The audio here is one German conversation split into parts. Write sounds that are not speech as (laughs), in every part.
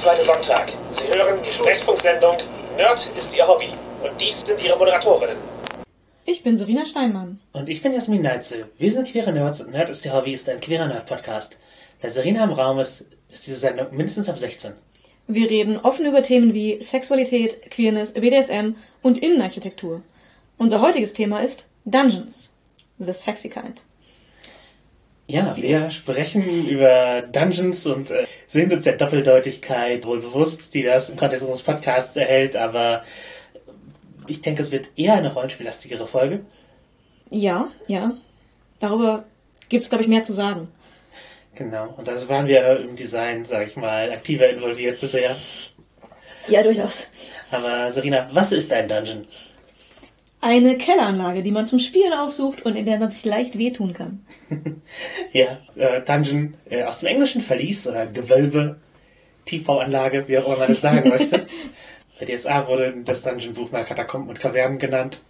zweite Sonntag. Sie hören die Sprechfunksendung Nerd ist Ihr Hobby. Und dies sind Ihre Moderatorinnen. Ich bin Serena Steinmann. Und ich bin Jasmin Neitzel. Wir sind queere Nerds und Nerd ist Ihr Hobby ist ein queerer Nerd-Podcast. Da Serena im Raum ist, ist diese Sendung mindestens ab 16. Wir reden offen über Themen wie Sexualität, Queerness, BDSM und Innenarchitektur. Unser heutiges Thema ist Dungeons. The Sexy Kind. Ja, wir sprechen über Dungeons und äh, sind uns der Doppeldeutigkeit wohl bewusst, die das im Kontext unseres Podcasts erhält, aber ich denke, es wird eher eine rollenspiellastigere Folge. Ja, ja. Darüber gibt es, glaube ich, mehr zu sagen. Genau, und das waren wir im Design, sage ich mal, aktiver involviert bisher. Ja, durchaus. Aber Serena, was ist ein Dungeon? Eine Kelleranlage, die man zum Spielen aufsucht und in der man sich leicht wehtun kann. (laughs) ja, äh, Dungeon äh, aus dem Englischen Verlies oder Gewölbe, Tiefbauanlage, wie auch immer man das sagen möchte. (laughs) Bei DSA wurde das Dungeon-Buch mal Katakomben und Kavernen genannt.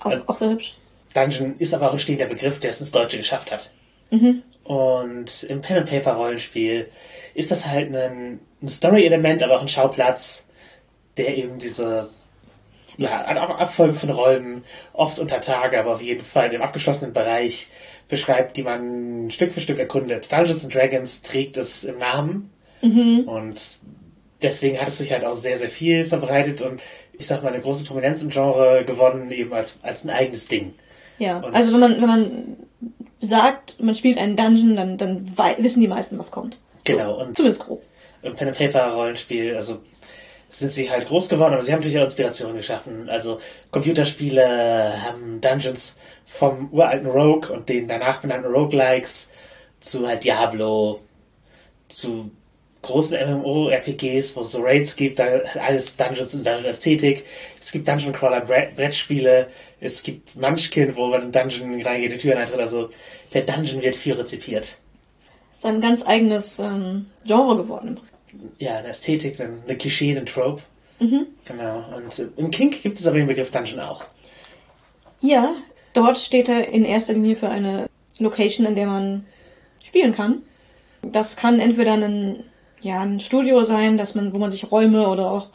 Auch, also, auch so hübsch. Dungeon ist aber auch ein stehender Begriff, der es ins Deutsche geschafft hat. Mhm. Und im Pen-and-Paper-Rollenspiel ist das halt ein, ein Story-Element, aber auch ein Schauplatz, der eben diese ja, Abfolge von Räumen, oft unter Tage, aber auf jeden Fall im abgeschlossenen Bereich beschreibt, die man Stück für Stück erkundet. Dungeons and Dragons trägt es im Namen mhm. und deswegen hat es sich halt auch sehr, sehr viel verbreitet und ich sag mal eine große Prominenz im Genre gewonnen, eben als, als ein eigenes Ding. Ja, und also wenn man, wenn man sagt, man spielt einen Dungeon, dann, dann wissen die meisten, was kommt. Genau. So, und zumindest grob. Im Pen-and-Paper-Rollenspiel, also sind sie halt groß geworden, aber sie haben natürlich auch Inspiration geschaffen. Also Computerspiele haben Dungeons vom uralten Rogue und den danach benannten Roguelikes zu halt Diablo, zu großen MMO-RPGs, wo es so Raids gibt, da alles Dungeons und Dungeon-Ästhetik. Es gibt Dungeon-Crawler-Brettspiele, es gibt Munchkin, wo man in Dungeon reingeht, die Türen eintritt. Also der Dungeon wird viel rezipiert. Ist ein ganz eigenes ähm, Genre geworden ja, eine Ästhetik, eine Klischee, ein Trope. Mhm. Genau. Und äh, im Kink gibt es aber den Begriff Dungeon auch. Ja, dort steht er in erster Linie für eine Location, in der man spielen kann. Das kann entweder ein, ja, ein Studio sein, dass man, wo man sich Räume oder auch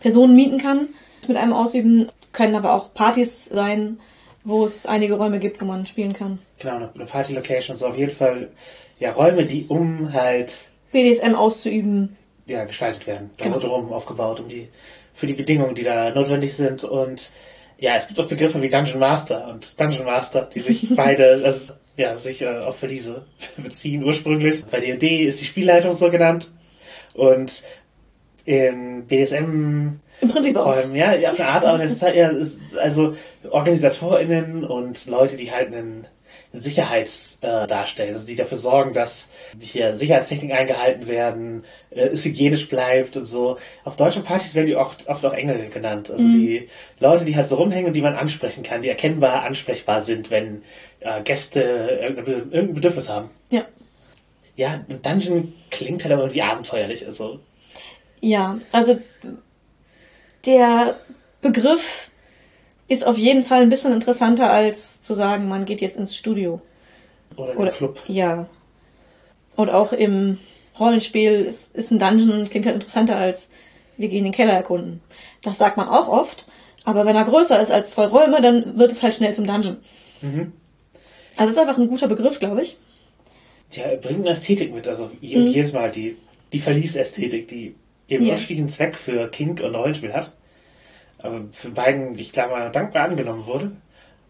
Personen mieten kann, mit einem ausüben, können aber auch Partys sein, wo es einige Räume gibt, wo man spielen kann. Genau, eine Party-Location, so auf jeden Fall ja Räume, die um halt BDSM auszuüben ja, gestaltet werden. Genau. Darum aufgebaut, um die, für die Bedingungen, die da notwendig sind. Und ja, es gibt auch Begriffe wie Dungeon Master und Dungeon Master, die sich (laughs) beide, also, ja, sich äh, auch für diese (laughs) beziehen ursprünglich. Bei D&D ist die Spielleitung so genannt. Und im BDSM im Prinzip auch. Ja, ja, auf eine Art, aber das ist halt, ja, ist also OrganisatorInnen und Leute, die halt einen Sicherheits äh, darstellen, also die dafür sorgen, dass hier Sicherheitstechniken eingehalten werden, äh, es hygienisch bleibt und so. Auf deutschen Partys werden die oft, oft auch Engel genannt. Also mhm. die Leute, die halt so rumhängen und die man ansprechen kann, die erkennbar ansprechbar sind, wenn äh, Gäste irgendein Bedürfnis haben. Ja. Ja, ein Dungeon klingt halt aber irgendwie abenteuerlich. Also. Ja, also der Begriff ist auf jeden Fall ein bisschen interessanter, als zu sagen, man geht jetzt ins Studio. Oder in Oder, Club. Ja. Und auch im Rollenspiel ist, ist ein Dungeon, klingt halt interessanter als wir gehen den Keller erkunden. Das sagt man auch oft, aber wenn er größer ist als zwei Räume, dann wird es halt schnell zum Dungeon. Mhm. Also es ist einfach ein guter Begriff, glaube ich. Ja, er bringt eine Ästhetik mit, also mhm. jedes Mal die, die Verliesästhetik, die eben ja. unterschiedlichen Zweck für Kink und Rollenspiel hat für beiden, ich glaube, dankbar angenommen wurde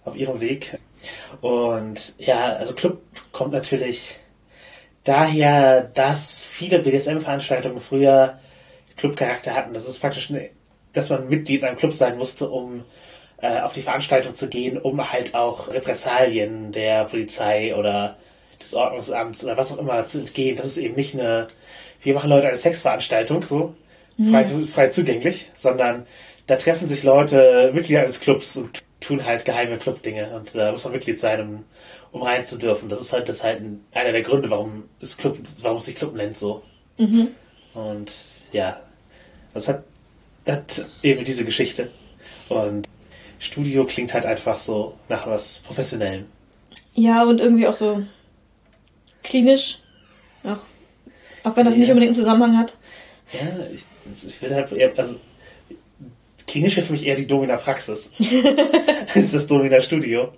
auf ihrem Weg. Und ja, also Club kommt natürlich daher, dass viele BDSM-Veranstaltungen früher Clubcharakter hatten. Das ist praktisch, eine, dass man Mitglied in einem Club sein musste, um äh, auf die Veranstaltung zu gehen, um halt auch Repressalien der Polizei oder des Ordnungsamts oder was auch immer zu entgehen. Das ist eben nicht eine, wir machen Leute eine Sexveranstaltung, so frei, frei zugänglich, sondern da treffen sich Leute, Mitglieder eines Clubs und tun halt geheime Clubdinge und da muss man Mitglied sein, um, um rein zu dürfen. Das ist halt, das ist halt einer der Gründe, warum es Club, warum es sich Club nennt so. Mhm. Und ja, das hat, hat eben diese Geschichte. Und Studio klingt halt einfach so nach was Professionellem. Ja, und irgendwie auch so klinisch. Auch Auch wenn das Ja. nicht unbedingt einen Zusammenhang hat. Ja, ich, ich würde halt also klinisch wäre für mich eher die Domina Praxis. (laughs) das ist das Domina Studio.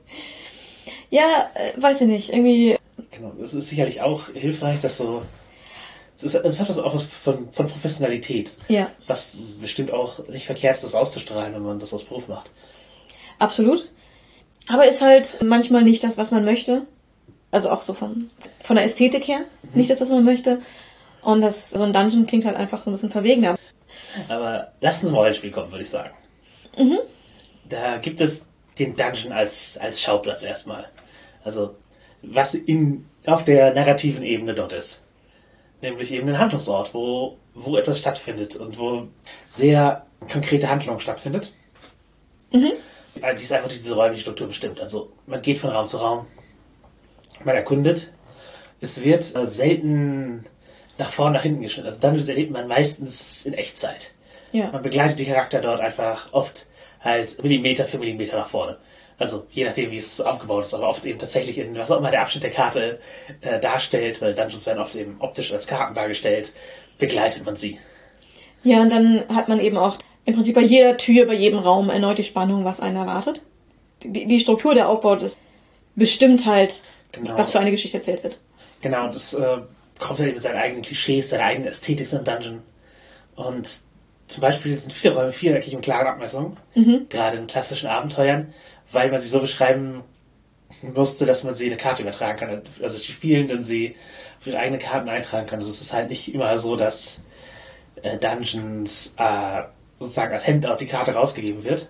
Ja, äh, weiß ich nicht. Irgendwie, Genau, das ist sicherlich auch hilfreich, dass so. Es, ist, es hat das auch was von, von Professionalität. ja, Was bestimmt auch nicht verkehrt ist, das auszustrahlen, wenn man das aus Beruf macht. absolut. Aber ist halt manchmal nicht das, was man möchte. Also auch so von, von der Ästhetik her. Nicht das, was man möchte. Und das, so ein Dungeon klingt halt einfach so ein bisschen verwegener. Aber lass uns mal Rollenspiel kommen, würde ich sagen. Da gibt es den Dungeon als, als Schauplatz erstmal. Also, was in, auf der narrativen Ebene dort ist. Nämlich eben ein Handlungsort, wo, wo etwas stattfindet und wo sehr konkrete Handlung stattfindet. Also, Die ist einfach durch diese räumliche Struktur bestimmt. Also, man geht von Raum zu Raum, man erkundet. Es wird äh, selten nach vorne, nach hinten geschnitten. Also, Dungeons erlebt man meistens in Echtzeit. Ja. Man begleitet die Charakter dort einfach oft halt Millimeter für Millimeter nach vorne. Also je nachdem, wie es aufgebaut ist, aber oft eben tatsächlich in was auch immer der Abschnitt der Karte äh, darstellt, weil Dungeons werden oft eben optisch als Karten dargestellt, begleitet man sie. Ja, und dann hat man eben auch im Prinzip bei jeder Tür, bei jedem Raum erneut die Spannung, was einen erwartet. Die, die Struktur der Aufbau des bestimmt halt, Genau. was für eine Geschichte erzählt wird. Genau, das äh, kommt halt eben mit seinen eigenen Klischees, seiner eigenen Ästhetik ein Dungeon. Und zum Beispiel sind viele Räume viereckig und klaren Abmessungen, gerade in klassischen Abenteuern, weil man sie so beschreiben musste, dass man sie in eine Karte übertragen kann. Also die Spielenden sie auf ihre eigenen Karten eintragen können. Also es ist halt nicht immer so, dass äh, Dungeons äh, sozusagen als Handout die Karte rausgegeben wird.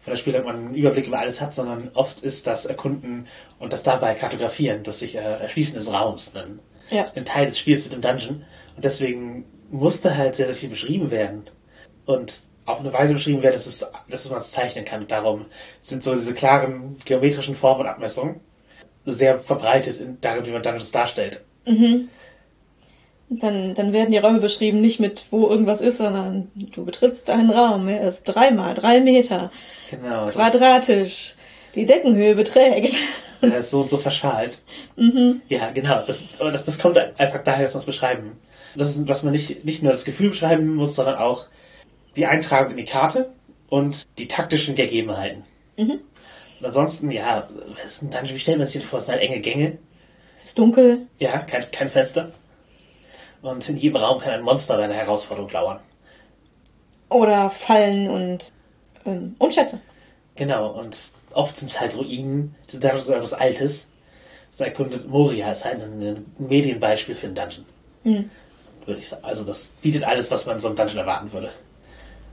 Von der Spieler man einen Überblick über alles hat, sondern oft ist das Erkunden und das dabei Kartografieren, das sich äh, Erschließen des Raums, ein, Ja. ein Teil des Spiels mit dem Dungeon. Und deswegen musste halt sehr, sehr viel beschrieben werden. Und auf eine Weise beschrieben werden, dass, es, dass man es zeichnen kann. Darum sind so diese klaren geometrischen Formen und Abmessungen sehr verbreitet in, darin, wie man Dungeons darstellt. Dann, dann werden die Räume beschrieben, nicht mit wo irgendwas ist, sondern du betrittst einen Raum, er ist dreimal drei Meter, Genau. quadratisch, die Deckenhöhe beträgt. Er ist so und so verschalt. Ja, genau. Das, das, das kommt einfach daher, dass man es beschreiben. Das ist, dass man nicht, nicht nur das Gefühl beschreiben muss, sondern auch die Eintragung in die Karte und die taktischen Gegebenheiten. Und ansonsten, ja, was ist ein Dungeon? Wie stellt man sich das vor? Es sind halt enge Gänge. Es ist dunkel, Ja, kein, kein Fenster. Und in jedem Raum kann ein Monster oder eine Herausforderung lauern. oder Fallen und, ähm, und Schätze. Genau, und oft sind es halt Ruinen, das ist etwas etwas Altes. Das erkundet Moria ist halt ein, Medienbeispiel für einen Dungeon. Würde ich sagen. Also das bietet alles, was man so einem Dungeon erwarten würde.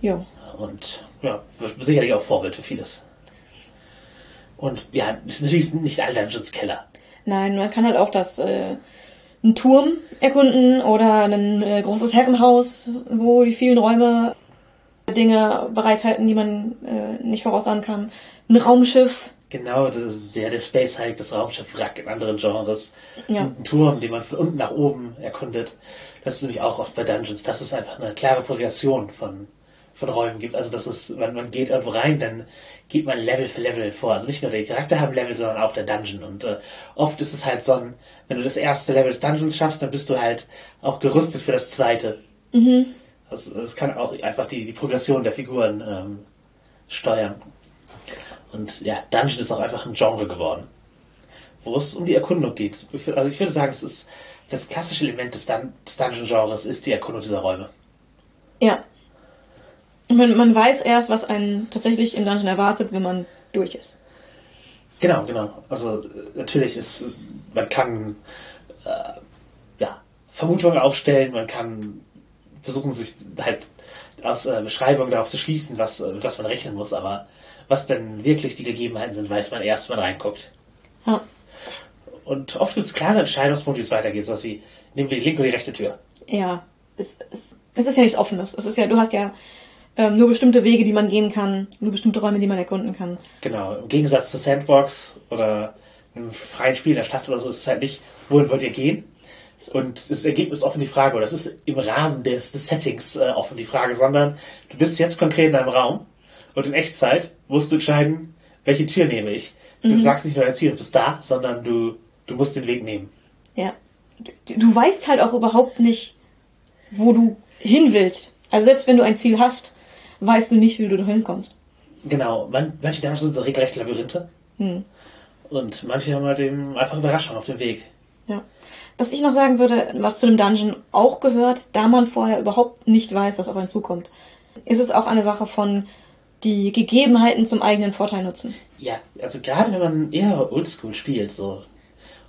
Jo. Und ja, sicherlich auch Vorbild für vieles. Und ja, ist natürlich nicht all Dungeons Keller. Nein, man kann halt auch das, äh, einen Turm erkunden oder ein äh, großes Herrenhaus, wo die vielen Räume Dinge bereithalten, die man äh, nicht voraussagen kann. Ein Raumschiff. Genau, das ist der, der Space Hike, das Raumschiff Wrack in anderen Genres. Ja. Ein Turm, den man von unten nach oben erkundet. Das ist nämlich auch oft bei Dungeons, dass es einfach eine klare Progression von, von Räumen gibt. Also das ist, wenn man geht irgendwo rein, dann geht man Level für Level vor. Also nicht nur der Charakter haben Level, sondern auch der Dungeon. Und äh, oft ist es halt so ein, wenn du das erste Level des Dungeons schaffst, dann bist du halt auch gerüstet für das zweite. Also es kann auch einfach die, die Progression der Figuren ähm, steuern. Und ja, Dungeon ist auch einfach ein Genre geworden, wo es um die Erkundung geht. Also ich würde sagen, es ist das klassische Element des, Dun des Dungeon-Genres ist die Erkundung dieser Räume. Ja. Man, man weiß erst, was einen tatsächlich im Dungeon erwartet, wenn man durch ist. Genau, genau. Also äh, natürlich ist, man kann äh, ja, Vermutungen aufstellen, man kann versuchen, sich halt aus äh, Beschreibungen darauf zu schließen, was, äh, mit was man rechnen muss, aber was denn wirklich die Gegebenheiten sind, weiß man erst, wenn man reinguckt. Ja. Und oft gibt es klare Entscheidungspunkte, wie es weitergeht, sowas wie, nehmen wir die linke oder die rechte Tür. Ja. Es, es, es ist ja nichts Offenes. Es ist ja, du hast ja ähm, nur bestimmte Wege, die man gehen kann, nur bestimmte Räume, die man erkunden kann. Genau, im Gegensatz zur Sandbox oder einem freien Spiel in der Stadt oder so ist es halt nicht, wohin wollt ihr gehen? Und das Ergebnis ist offen die Frage, oder das ist im Rahmen des, des Settings äh, offen die Frage, sondern du bist jetzt konkret in einem Raum und in Echtzeit musst du entscheiden, welche Tür nehme ich. Du sagst nicht nur dein Ziel, du bist da, sondern du, du musst den Weg nehmen. Ja. du weißt halt auch überhaupt nicht, wo du hin willst. Also selbst wenn du ein Ziel hast, weißt du nicht, wie du da hinkommst. Genau, man, manche Dungeons sind so regelrecht Labyrinthe. Hm. Und manche haben halt eben einfach Überraschungen auf dem Weg. Ja. Was ich noch sagen würde, was zu dem Dungeon auch gehört, da man vorher überhaupt nicht weiß, was auf einen zukommt, ist es auch eine Sache von die Gegebenheiten zum eigenen Vorteil nutzen. Ja, also gerade wenn man eher Oldschool spielt, so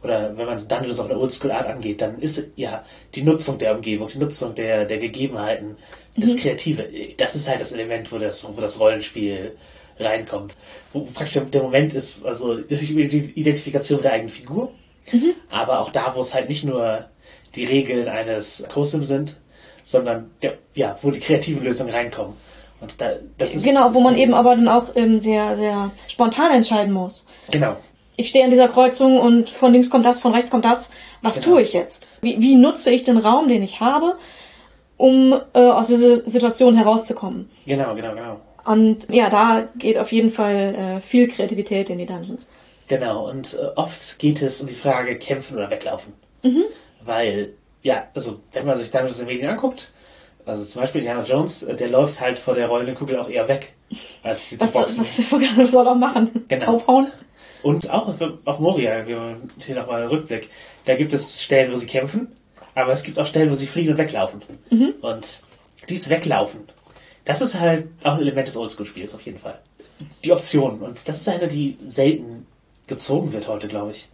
oder wenn man Dungeons auf eine Oldschool-Art angeht, dann ist ja die Nutzung der Umgebung, die Nutzung der, der Gegebenheiten, das mhm. Kreative, das ist halt das Element, wo das, wo das Rollenspiel reinkommt. Wo praktisch der Moment ist, also die Identifikation mit der eigenen Figur, mhm. aber auch da, wo es halt nicht nur die Regeln eines COSIM sind, sondern ja, ja, wo die kreativen Lösungen reinkommen. Und da, das ist, genau, wo man eben aber dann auch ähm, sehr, sehr spontan entscheiden muss. Genau ich stehe an dieser Kreuzung und von links kommt das, von rechts kommt das. Was genau. tue ich jetzt? Wie, wie, nutze ich den Raum, den ich habe, um äh, aus dieser Situation herauszukommen? Genau, genau, genau. Und ja, da geht auf jeden Fall äh, viel Kreativität in die Dungeons. Genau, und äh, oft geht es um die Frage kämpfen oder weglaufen. Mhm. Weil, ja, also wenn man sich Dungeons in den Medien anguckt, also zum Beispiel Indiana Jones, äh, der läuft halt vor der rollenden Kugel auch eher weg, als sie was, zu boxen. Was soll er machen? Genau. Aufhauen? Und auch auf Moria, wir hier nochmal Rückblick, da gibt es Stellen, wo sie kämpfen, aber es gibt auch Stellen, wo sie fliegen und weglaufen. Mhm. Und dieses Weglaufen, das ist halt auch ein Element des Oldschool-Spiels auf jeden Fall. Die Optionen. Und das ist eine, die selten gezogen wird heute, glaube ich.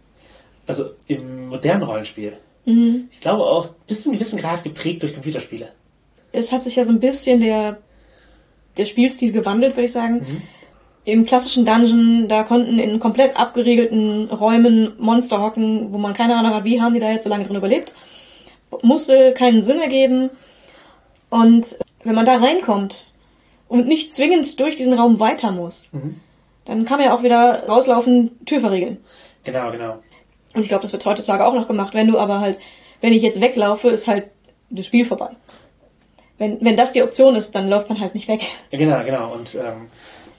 Also im modernen Rollenspiel. Mhm. Ich glaube auch bis zu einem gewissen Grad geprägt durch Computerspiele. Es hat sich ja so ein bisschen der, der Spielstil gewandelt, würde ich sagen. Mhm im klassischen Dungeon, da konnten in komplett abgeriegelten Räumen Monster hocken, wo man keine Ahnung hat, wie haben die da jetzt so lange drin überlebt. Musste keinen Sinn ergeben. Und wenn man da reinkommt und nicht zwingend durch diesen Raum weiter muss, mhm. dann kann man ja auch wieder rauslaufen, Tür verriegeln. Genau, genau. Und ich glaube, das wird heutzutage auch noch gemacht. Wenn du aber halt, wenn ich jetzt weglaufe, ist halt das Spiel vorbei. Wenn, wenn das die Option ist, dann läuft man halt nicht weg. Genau, genau. Und ähm,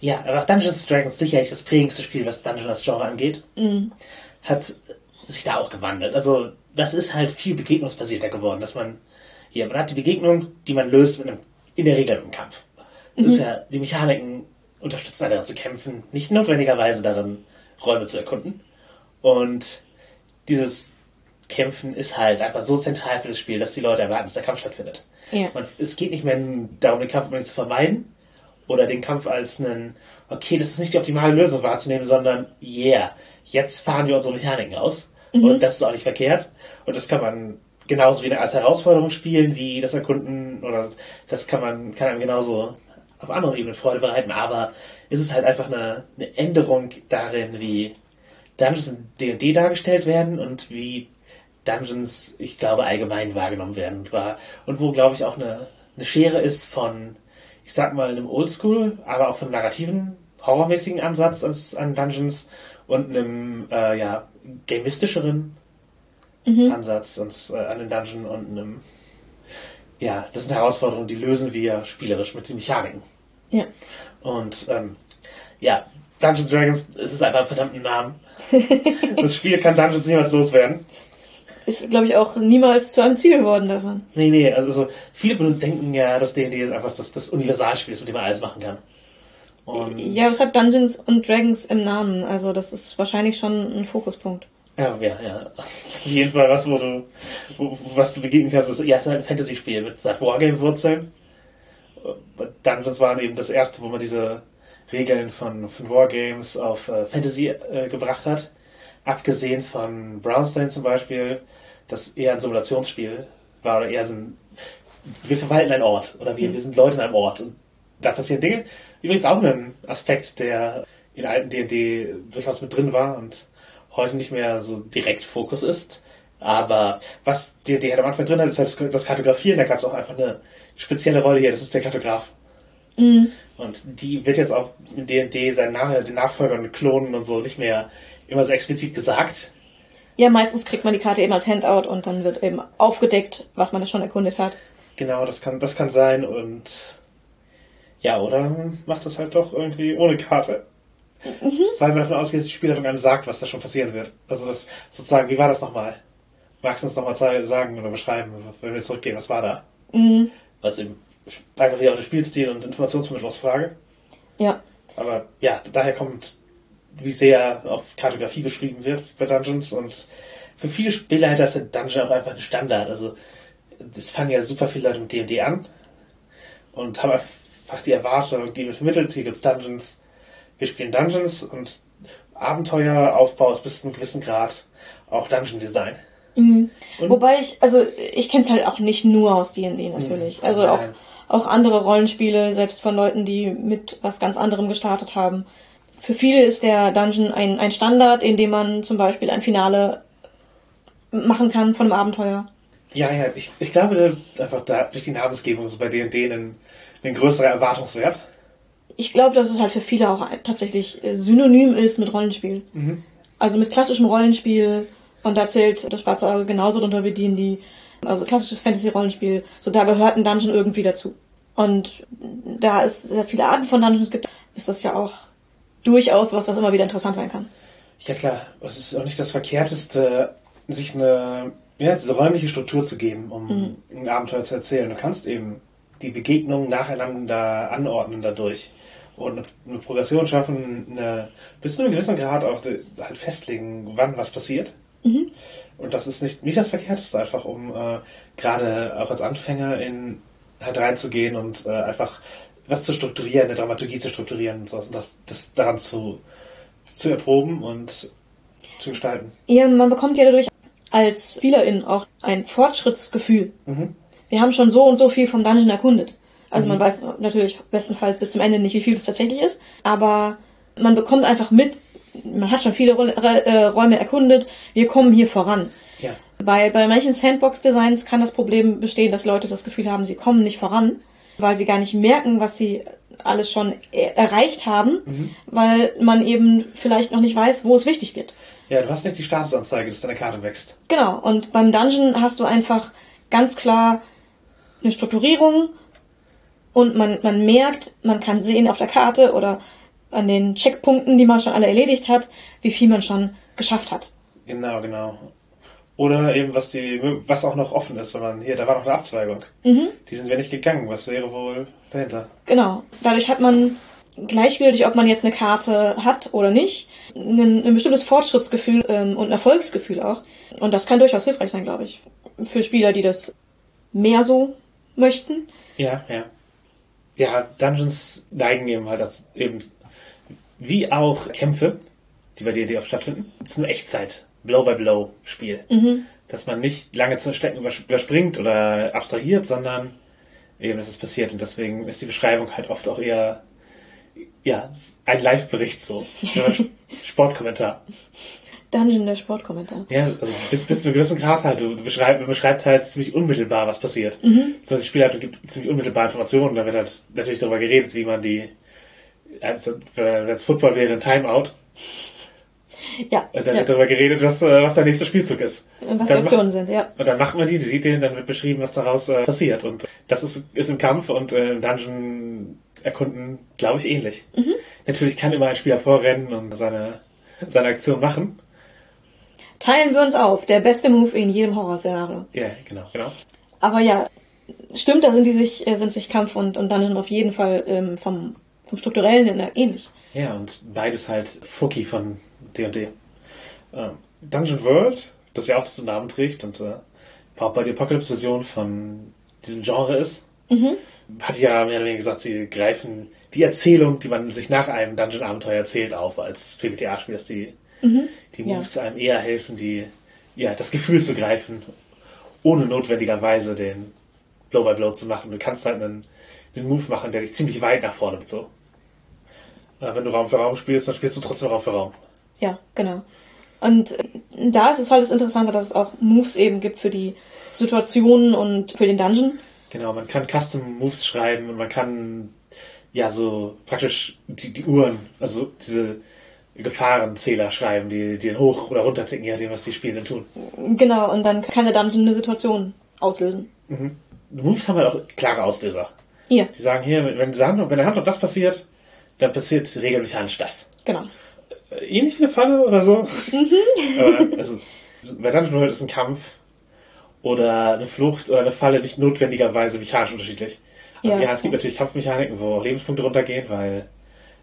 ja, aber auch Dungeons Dragons sicherlich das prägendste Spiel, was Dungeon als Genre angeht, mhm. hat sich da auch gewandelt. Also das ist halt viel begegnungsbasierter geworden, dass man ja, man hat die Begegnung, die man löst mit einem, in der Regel im Kampf. Das mhm. ist ja, die Mechaniken unterstützen darin zu kämpfen, nicht notwendigerweise darin, Räume zu erkunden. Und dieses Kämpfen ist halt einfach so zentral für das Spiel, dass die Leute erwarten, dass der Kampf stattfindet. Ja. Man, es geht nicht mehr darum, den Kampf zu vermeiden, oder den Kampf als einen, okay, das ist nicht die optimale Lösung wahrzunehmen, sondern yeah, jetzt fahren wir unsere Mechaniken aus. Mhm. Und das ist auch nicht verkehrt. Und das kann man genauso wie als Herausforderung spielen, wie das Erkunden, oder das kann man, kann einem genauso auf anderen Ebenen Freude bereiten, aber ist es halt einfach eine, eine Änderung darin, wie Dungeons in D&D dargestellt werden und wie Dungeons, ich glaube, allgemein wahrgenommen werden und war, und wo, glaube ich, auch eine, eine Schere ist von ich sag mal, einem Oldschool, aber auch von narrativen, horrormäßigen Ansatz als, an Dungeons und einem äh, ja, gamistischeren mhm. Ansatz ans, äh, an den Dungeon und einem ja, das sind Herausforderungen, die lösen wir spielerisch mit den Mechaniken. Ja. Und ähm, ja, Dungeons Dragons, es ist einfach ein verdammten Namen. (laughs) das Spiel kann Dungeons niemals loswerden ist, glaube ich, auch niemals zu einem Ziel geworden davon. Nee, nee, also so, viele denken ja, dass D&D einfach das, das Universalspiel ist, mit dem man alles machen kann. Und ja, es hat Dungeons und Dragons im Namen, also das ist wahrscheinlich schon ein Fokuspunkt. Ja, ja, ja. (laughs) Auf jeden Fall was, wo du, wo, was du begegnen kannst, ist, ja, es ist halt ein Fantasy-Spiel mit Wargame-Wurzeln. Dungeons waren eben das erste, wo man diese Regeln von, von Wargames auf äh, Fantasy äh, gebracht hat. Abgesehen von Brownstein zum Beispiel, das eher ein Simulationsspiel war oder eher so ein, wir verwalten einen Ort oder wir, mhm. wir sind Leute in einem Ort und da passieren Dinge. Übrigens auch ein Aspekt, der in alten D&D durchaus mit drin war und heute nicht mehr so direkt Fokus ist. Aber was D&D halt am Anfang drin hat, ist halt das Kartografieren. Da gab es auch einfach eine spezielle Rolle hier. Das ist der Kartograf. Mhm. Und die wird jetzt auch in D&D seinen Nach den Nachfolgern klonen und so nicht mehr immer so explizit gesagt. Ja, meistens kriegt man die Karte eben als Handout und dann wird eben aufgedeckt, was man schon erkundet hat. Genau, das kann, das kann sein und ja, oder macht das halt doch irgendwie ohne Karte. Mhm. Weil man davon ausgeht, dass die Spielleitung einem sagt, was da schon passieren wird. Also das sozusagen, wie war das nochmal? magst du uns nochmal sagen oder beschreiben, wenn wir zurückgehen, was war da? Mhm. Was eben einfach wieder auch der Spielstil und Informationsvermittlungsfrage. Ja. Aber ja, daher kommt, wie sehr auf Kartografie beschrieben wird bei Dungeons und für viele Spieler ist der Dungeon auch einfach ein Standard. Also es fangen ja super viele Leute mit D&D an und haben einfach die Erwartung, die vermittelt, hier gibt's Dungeons, wir spielen Dungeons und Abenteueraufbau ist bis zu einem gewissen Grad auch Dungeon Design. Mhm. Wobei ich, also ich kenne es halt auch nicht nur aus D&D natürlich. Mhm. Also auch, auch andere Rollenspiele, selbst von Leuten, die mit was ganz anderem gestartet haben. Für viele ist der Dungeon ein, ein Standard, in dem man zum Beispiel ein Finale machen kann von einem Abenteuer. Ja, ja, ich, ich glaube einfach da, durch die Namensgebung ist bei D&D ein, ein größerer Erwartungswert. Ich glaube, dass es halt für viele auch tatsächlich äh, synonym ist mit Rollenspiel. Mhm. Also mit klassischem Rollenspiel und da zählt das Schwarze Auge genauso drunter wie die, also klassisches Fantasy-Rollenspiel. So da gehört ein Dungeon irgendwie dazu. Und da es sehr viele Arten von Dungeons gibt, ist das ja auch durchaus was, was immer wieder interessant sein kann. Ja klar, es ist auch nicht das Verkehrteste, sich eine ja, diese räumliche Struktur zu geben, um mhm. ein Abenteuer zu erzählen. Du kannst eben die Begegnungen nacheinander anordnen dadurch und eine Progression schaffen, eine, bis zu einem gewissen Grad auch halt festlegen, wann was passiert. Mhm. Und das ist nicht, nicht das Verkehrteste, einfach um äh, gerade auch als Anfänger in halt reinzugehen und äh, einfach was zu strukturieren, eine Dramaturgie zu strukturieren, so, das, das daran zu, zu erproben und zu gestalten. Ja, man bekommt ja dadurch als Spielerin auch ein Fortschrittsgefühl. Mhm. Wir haben schon so und so viel vom Dungeon erkundet. Also mhm. man weiß natürlich bestenfalls bis zum Ende nicht, wie viel es tatsächlich ist, aber man bekommt einfach mit, man hat schon viele äh, Räume erkundet, wir kommen hier voran. Ja. Bei, bei manchen Sandbox-Designs kann das Problem bestehen, dass Leute das Gefühl haben, sie kommen nicht voran, weil sie gar nicht merken, was sie alles schon erreicht haben, mhm. weil man eben vielleicht noch nicht weiß, wo es wichtig wird. Ja, du hast nicht die Statusanzeige, dass deine Karte wächst. Genau, und beim Dungeon hast du einfach ganz klar eine Strukturierung und man, man merkt, man kann sehen auf der Karte oder an den Checkpunkten, die man schon alle erledigt hat, wie viel man schon geschafft hat. Genau, genau. Oder eben, was die, was auch noch offen ist, wenn man, hier, da war noch eine Abzweigung. Mhm. Die sind wir nicht gegangen. Was wäre wohl dahinter? Genau. Dadurch hat man gleichgültig, ob man jetzt eine Karte hat oder nicht, ein, ein bestimmtes Fortschrittsgefühl ähm, und ein Erfolgsgefühl auch. Und das kann durchaus hilfreich sein, glaube ich. Für Spieler, die das mehr so möchten. Ja, ja. Ja, Dungeons neigen eben halt das eben, wie auch Kämpfe, die bei D&D oft stattfinden, ist nur Echtzeit, Blow-by-Blow-Spiel. Mhm. Dass man nicht lange zu Strecken überspringt oder abstrahiert, sondern eben, dass es passiert. Und deswegen ist die Beschreibung halt oft auch eher ja, ein Live-Bericht so. (laughs) Sportkommentar. Dungeon der Sportkommentar. Ja, also bis, bis zu einem gewissen Grad halt. Du beschreibst, beschreibt halt ziemlich unmittelbar, was passiert. Mhm. Das heißt, die Spielleitung gibt ziemlich unmittelbar Informationen. Da wird halt natürlich darüber geredet, wie man die, also, wenn es Football wäre, ein Timeout. Ja. Und dann ja. wird darüber geredet, was, äh, was der nächste Spielzug ist. Und was die Optionen sind, ja. Und dann macht man die, die sieht den, dann wird beschrieben, was daraus äh, passiert. Und das ist, ist im Kampf und äh, im Dungeon erkunden, glaube ich, ähnlich. Mhm. Natürlich kann immer ein Spieler vorrennen und seine, seine Aktion machen. Teilen wir uns auf. Der beste Move in jedem Horrorszenario. Ja, genau, genau. Aber ja, stimmt, da sind die sich, äh, sind sich Kampf und, und Dungeon auf jeden Fall ähm, vom, vom Strukturellen ähnlich. Ja, und beides halt Fuki von D&D. Ähm, Dungeon World, das ja auch so Namen trägt und äh, auch bei der Apocalypse-Version von diesem Genre ist. Mhm hat ja mehr oder weniger gesagt, sie greifen die Erzählung, die man sich nach einem Dungeon-Abenteuer erzählt, auf als PBTA-Spiel, dass die, mhm. die Moves ja. einem eher helfen, die, ja, das Gefühl zu greifen, ohne notwendigerweise den Blow-by-Blow -Blow zu machen. Du kannst halt einen, einen Move machen, der dich ziemlich weit nach vorne so. Äh, wenn du Raum für Raum spielst, dann spielst du trotzdem Raum für Raum. Ja, genau. Und da ist es halt das Interessante, dass es auch Moves eben gibt für die Situationen und für den Dungeon. Genau, man kann Custom Moves schreiben und man kann ja so praktisch die, die Uhren, also diese Gefahrenzähler schreiben, die, die hoch oder runter ticken, je nachdem, was die Spielenden tun. Genau, und dann kann der Dungeon eine Situation auslösen. Mhm. Moves haben halt auch klare Auslöser. Ja. Die sagen hier, wenn, Hand, wenn der Hand das passiert, dann passiert regelmechanisch das. Genau. Äh, ähnlich wie eine Falle oder so. Mhm. (laughs) Also, bei Dungeon World ist ein Kampf oder eine Flucht oder eine Falle nicht notwendigerweise mechanisch unterschiedlich. Also ja, ja es gibt natürlich Kampfmechaniken, wo auch Lebenspunkte runtergehen, weil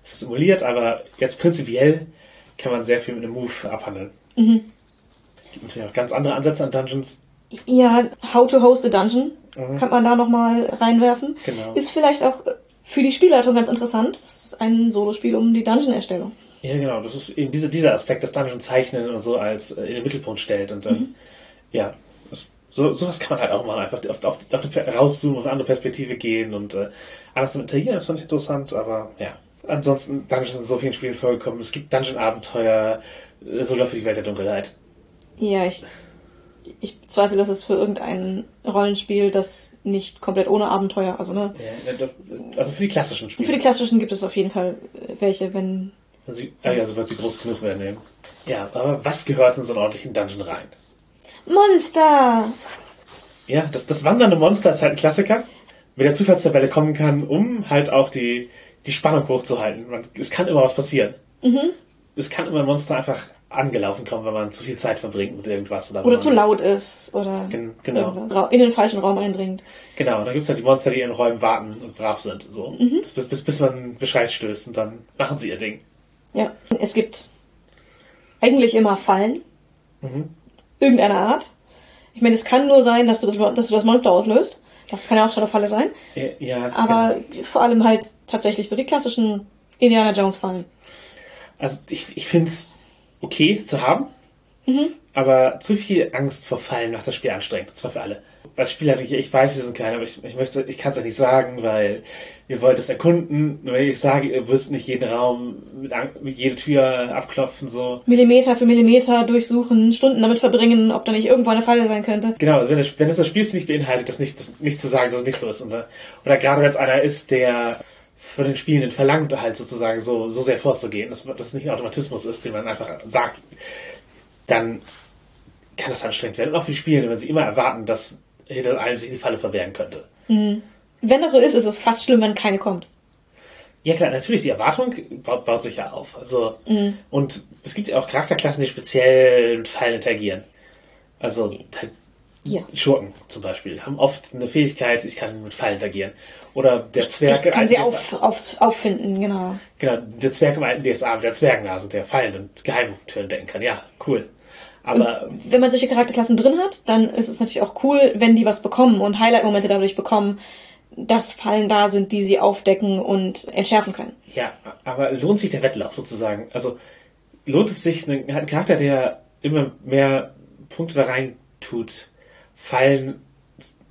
es ist simuliert, aber jetzt prinzipiell kann man sehr viel mit einem Move abhandeln. Mhm. Es gibt natürlich auch ganz andere Ansätze an Dungeons. Ja, How to Host a Dungeon mhm. kann man da nochmal reinwerfen. Genau. Ist vielleicht auch für die Spielleitung ganz interessant. Das ist ein Solospiel um die Dungeon-Erstellung. Ja, genau. Das ist eben diese, dieser Aspekt, das Dungeon zeichnen und so als äh, in den Mittelpunkt stellt. Und dann, mhm. ja, so, sowas kann man halt auch mal einfach auf, auf, auf rauszoomen, auf eine andere Perspektive gehen und äh, alles damit interagieren. Das fand ich interessant, aber ja. Ansonsten, Dungeons sind in so vielen Spielen vorgekommen. Es gibt Dungeon-Abenteuer, äh, sogar für die Welt der Dunkelheit. Ja, ich, ich bezweifle, dass es für irgendein Rollenspiel, das nicht komplett ohne Abenteuer, also ne. Ja, also für die klassischen Spiele. Für die klassischen gibt es auf jeden Fall welche, wenn. Sie, ah ja, sobald sie groß genug werden eben. Ja, aber was gehört in so einen ordentlichen Dungeon rein? Monster! Ja, das, das wandernde Monster ist halt ein Klassiker, mit der Zufallstabelle kommen kann, um halt auch die, die Spannung hochzuhalten. Man, es kann immer was passieren. Mhm. Es kann immer ein Monster einfach angelaufen kommen, wenn man zu viel Zeit verbringt mit irgendwas. Oder, oder zu laut ist oder Gen genau. in den falschen Raum eindringt. Genau, dann gibt es halt die Monster, die in Räumen warten und brav sind. So. Mhm. Bis, bis, bis man Bescheid stößt und dann machen sie ihr Ding. Ja, es gibt eigentlich immer Fallen. Mhm irgendeiner Art. Ich meine, es kann nur sein, dass du das, dass du das Monster auslöst. Das kann ja auch schon eine Falle sein. Ja, Aber genau. vor allem halt tatsächlich so die klassischen Indiana Jones Fallen. Also ich, ich finde es okay zu haben, mhm. aber zu viel Angst vor Fallen macht das Spiel anstrengend. Und zwar für alle als Spieler, ich, ich weiß, sie sind klein, aber ich, ich möchte, ich kann es ja nicht sagen, weil ihr wollt es erkunden. Nur wenn ich sage, ihr müsst nicht jeden Raum mit, mit jede Tür abklopfen, so. Millimeter für Millimeter durchsuchen, Stunden damit verbringen, ob da nicht irgendwo eine Falle sein könnte. Genau, also wenn, das, wenn das, das Spiel nicht beinhaltet, das nicht, das nicht zu sagen, dass es nicht so ist. Oder, oder gerade wenn es einer ist, der von den Spielenden verlangt, halt sozusagen so, so sehr vorzugehen, dass das nicht ein Automatismus ist, den man einfach sagt, dann kann das anstrengend werden. Und auch für die Spielenden, wenn sie immer erwarten, dass hinter allem sich in die Falle verwehren könnte. Mhm. Wenn das so ist, ist es fast schlimm, wenn keine kommt. Ja klar, natürlich, die Erwartung baut, baut sich ja auf. Also, mhm. Und es gibt ja auch Charakterklassen, die speziell mit Fallen interagieren. Also halt ja. Schurken zum Beispiel haben oft eine Fähigkeit, ich kann mit Fallen interagieren. Oder der Zwerg ich kann sie auf, auf, auffinden, genau. Genau, der Zwerg im alten DSA mit der Zwergnase, der Fallen und Geheimtüren entdecken kann. Ja, cool. Aber wenn man solche Charakterklassen drin hat, dann ist es natürlich auch cool, wenn die was bekommen und Highlight-Momente dadurch bekommen, dass Fallen da sind, die sie aufdecken und entschärfen können. Ja, aber lohnt sich der Wettlauf sozusagen? Also lohnt es sich, einen, Charakter, der immer mehr Punkte da rein tut, Fallen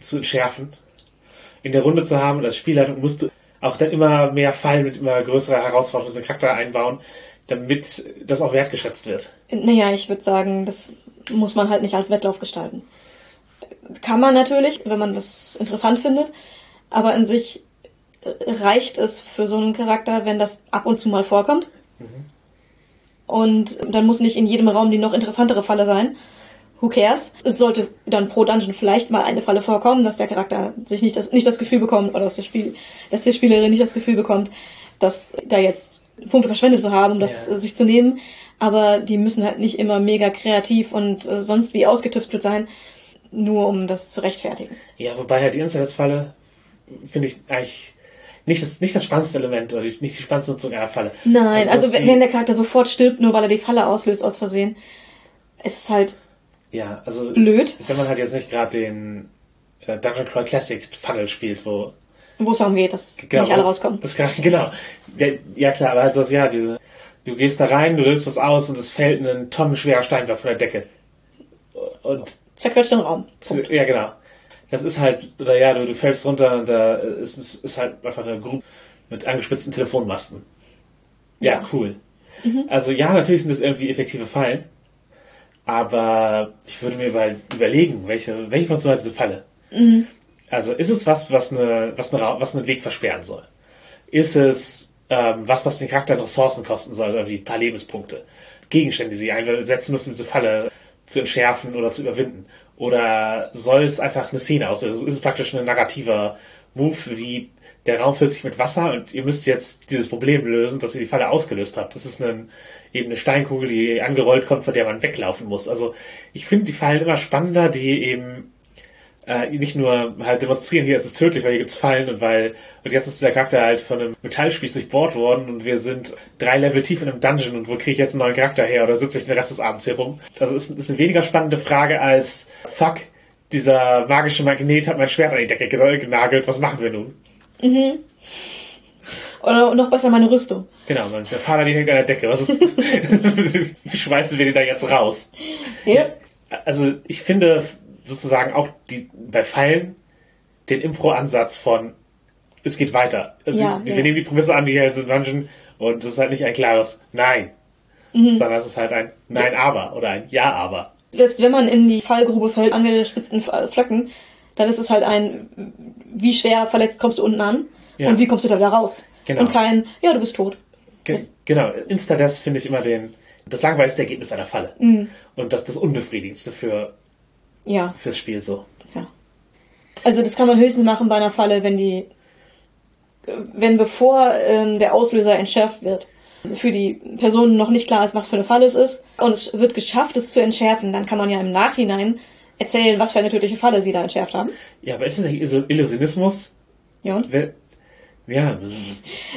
zu entschärfen, in der Runde zu haben und als Spielleitung musst du auch dann immer mehr Fallen mit immer größerer Herausforderung für den Charakter einbauen damit das auch wertgeschätzt wird? Naja, ich würde sagen, das muss man halt nicht als Wettlauf gestalten. Kann man natürlich, wenn man das interessant findet, aber in sich reicht es für so einen Charakter, wenn das ab und zu mal vorkommt. Mhm. Und dann muss nicht in jedem Raum die noch interessantere Falle sein. Who cares? Es sollte dann pro Dungeon vielleicht mal eine Falle vorkommen, dass der Charakter sich nicht das, nicht das Gefühl bekommt, oder dass der Spiel, dass die Spielerin nicht das Gefühl bekommt, dass da jetzt Punkte verschwendet zu haben, um das ja. sich zu nehmen. Aber die müssen halt nicht immer mega kreativ und äh, sonst wie ausgetüftelt sein, nur um das zu rechtfertigen. Ja, wobei halt die Incidence-Falle finde ich eigentlich nicht das, nicht das spannendste Element oder nicht die spannendste Nutzung einer Falle. Nein, also, also wenn, wenn der Charakter sofort stirbt, nur weil er die Falle auslöst aus Versehen, ist es halt ja, also blöd. Ist, wenn man halt jetzt nicht gerade den äh, Dungeon Crawl Classic Funnel spielt, wo wo es darum geht, dass genau, nicht alle rauskommen. Das kann, genau. Ja, ja, klar, aber halt so, ja, du, du gehst da rein, du löst was aus und es fällt ein tonnenschwerer Steinwerk von der Decke. Und zerquetscht den Raum. Punkt. Ja, genau. Das ist halt, oder ja, du, du fällst runter und da ist, ist, ist halt einfach eine Gruppe mit angespitzten Telefonmasten. Ja, ja. cool. Mhm. Also ja, natürlich sind das irgendwie effektive Fallen, aber ich würde mir mal überlegen, welche, welche Funktion hat diese Falle? Mhm. Also ist es was, was, eine, was, eine, was einen Weg versperren soll? Ist es ähm, was, was den Charakter an Ressourcen kosten soll, also wie paar Lebenspunkte? Gegenstände, die sie einsetzen müssen, diese Falle zu entschärfen oder zu überwinden? Oder soll es einfach eine Szene aus? Also ist es praktisch ein narrativer Move, wie der Raum füllt sich mit Wasser und ihr müsst jetzt dieses Problem lösen, dass ihr die Falle ausgelöst habt. Das ist ein, eben eine Steinkugel, die angerollt kommt, von der man weglaufen muss. Also ich finde die Fallen immer spannender, die eben äh, nicht nur halt demonstrieren, hier ist es tödlich, weil hier gibt's Fallen und weil und jetzt ist dieser Charakter halt von einem Metallspieß durchbohrt worden und wir sind drei Level tief in einem Dungeon und wo kriege ich jetzt einen neuen Charakter her oder sitze ich den Rest des Abends hier rum? Also ist, ist eine weniger spannende Frage als fuck, dieser magische Magnet hat mein Schwert an die Decke genagelt, was machen wir nun? Mhm. Oder noch besser meine Rüstung. Genau, mein, der Vater die hängt an der Decke. Was ist (laughs) (laughs) Wie schmeißen wir den da jetzt raus? Ja. Also ich finde sozusagen auch die bei Fallen den Impro-Ansatz von es geht weiter. Also Ja, wir ja. nehmen die Prämisse an, die in Dungeon und es ist halt nicht ein klares Nein, Mhm. sondern es ist halt ein Nein, aber oder ein Ja, aber. Selbst wenn man in die Fallgrube fällt, angespitzten Flöcken, dann ist es halt ein, wie schwer verletzt kommst du unten an Ja. und wie kommst du da wieder raus? Genau. Und kein, ja, du bist tot. Ge Das- genau, Instadeath finde ich immer den das langweiligste Ergebnis einer Falle. Mhm. Und das das unbefriedigendste für Ja, fürs Spiel so. ja. Also das kann man höchstens machen bei einer Falle, wenn die, wenn bevor ähm, der Auslöser entschärft wird, für die Person noch nicht klar ist, was für eine Falle es ist, und es wird geschafft, es zu entschärfen, dann kann man ja im Nachhinein erzählen, was für eine tödliche Falle sie da entschärft haben. Ja, aber ist das nicht so Illusionismus? Ja, und? Wer- Ja,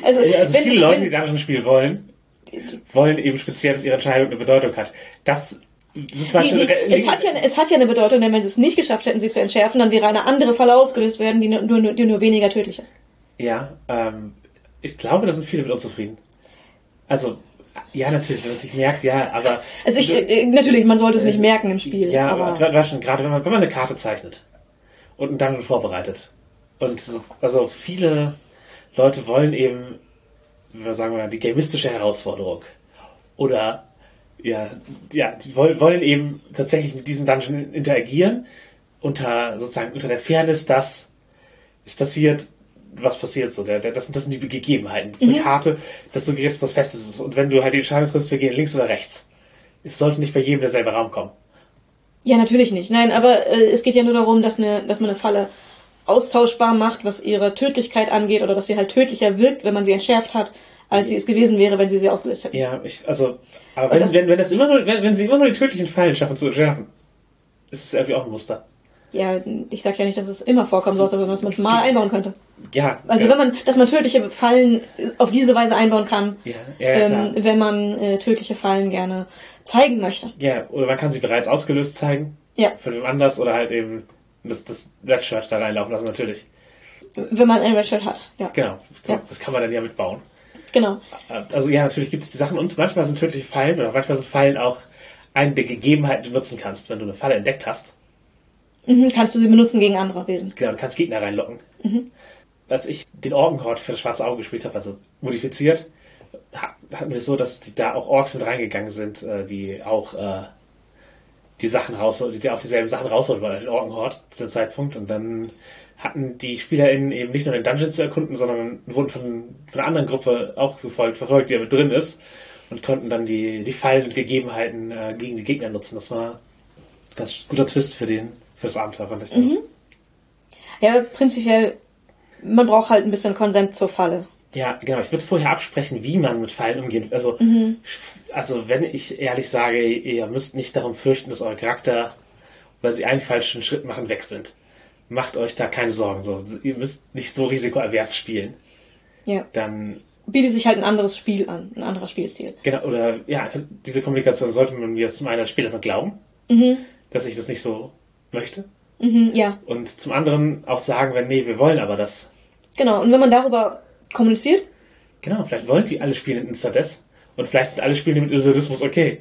Also, also wenn, viele Leute, die wenn, Dungeon spielen wollen, wollen eben speziell, dass ihre Entscheidung eine Bedeutung hat. Das die, die, es, hat ja, es hat ja eine Bedeutung, denn wenn sie es nicht geschafft hätten, sie zu entschärfen, dann wäre eine andere Falle ausgelöst werden, die nur, nur, die nur weniger tödlich ist. Ja, ähm, ich glaube, da sind viele mit unzufrieden. Also, ja, natürlich, wenn man sich merkt, ja, aber. Also ich, äh, natürlich, man sollte es nicht merken im Spiel. Ja, aber, aber du schon, gerade wenn man, wenn man eine Karte zeichnet und einen Dungeon vorbereitet. Und so- also viele Leute wollen eben, sagen wir mal, die gamistische Herausforderung. Oder ja, ja, die wollen, eben tatsächlich mit diesem Dungeon interagieren, unter sozusagen unter der Fairness, dass es passiert, was passiert so. Der, der, das, sind, das sind die Gegebenheiten. Das ist eine Karte, das suggeriert, dass was Festes ist. Und wenn du halt die Entscheidung triffst, wir gehen links oder rechts. Es sollte nicht bei jedem derselbe Raum kommen. Ja, natürlich nicht. Nein, aber äh, es geht ja nur darum, dass, eine, dass man eine Falle austauschbar macht, was ihre Tödlichkeit angeht, oder dass sie halt tödlicher wirkt, wenn man sie entschärft hat, als sie es gewesen wäre, wenn sie sie ausgelöst hätten. Ja, ich, also, aber wenn, das- wenn, wenn das immer nur, wenn, wenn sie immer nur die tödlichen Fallen schaffen zu entschärfen, ist es irgendwie auch ein Muster. Ja, ich sag ja nicht, dass es immer vorkommen sollte, sondern dass man es mal einbauen könnte. Ja. Also ja, wenn man, dass man tödliche Fallen auf diese Weise einbauen kann, Ja, ja, ähm, wenn man äh, tödliche Fallen gerne zeigen möchte. ja, oder man kann sie bereits ausgelöst zeigen, Ja, von wem anders, oder halt eben das, das Red Shirt da reinlaufen lassen, natürlich. wenn man ein Red Shirt hat. Ja, Genau, das kann man dann ja mitbauen. Genau. Also ja, natürlich gibt es die Sachen und manchmal sind tödliche Fallen oder manchmal sind Fallen auch eine der Gegebenheiten, die du nutzen kannst, wenn du eine Falle entdeckt hast. Mhm, kannst du sie benutzen gegen andere Wesen. Genau, du kannst Gegner reinlocken. Als ich den Orkenhort für das Schwarze Auge gespielt habe, also modifiziert, ha- hatten wir es so, dass die, da auch Orks mit reingegangen sind, äh, die auch äh, die Sachen rausholen, die auch dieselben Sachen rausholen wollen, den Orkenhort zu dem Zeitpunkt. Und dann hatten die SpielerInnen eben nicht nur den Dungeon zu erkunden, sondern wurden von, von einer anderen Gruppe auch gefolgt, verfolgt, die mit drin ist und konnten dann die, die Fallen und Gegebenheiten äh, gegen die Gegner nutzen. Das war ein ganz guter Twist für den, für das Abenteuer, fand ich. Ja, prinzipiell, man braucht halt ein bisschen Konsent zur Falle. Ja, genau. Ich würde vorher absprechen, wie man mit Fallen umgeht. Also, also wenn ich ehrlich sage, ihr müsst nicht darum fürchten, dass euer Charakter, weil sie einen falschen Schritt machen, weg sind. Macht euch da keine Sorgen. So, ihr müsst nicht so risikoavers spielen. Ja. Dann Bietet sich halt ein anderes Spiel an, ein anderer Spielstil. genau oder ja, diese Kommunikation sollte man mir zum einen als Spieler glauben, dass ich das nicht so möchte. Mhm, ja, Und zum anderen auch sagen, wenn nee, wir wollen aber das. genau. Und wenn man darüber kommuniziert, Genau, vielleicht wollen die alle spielen in Instades und vielleicht sind alle Spiele mit Illusionismus okay.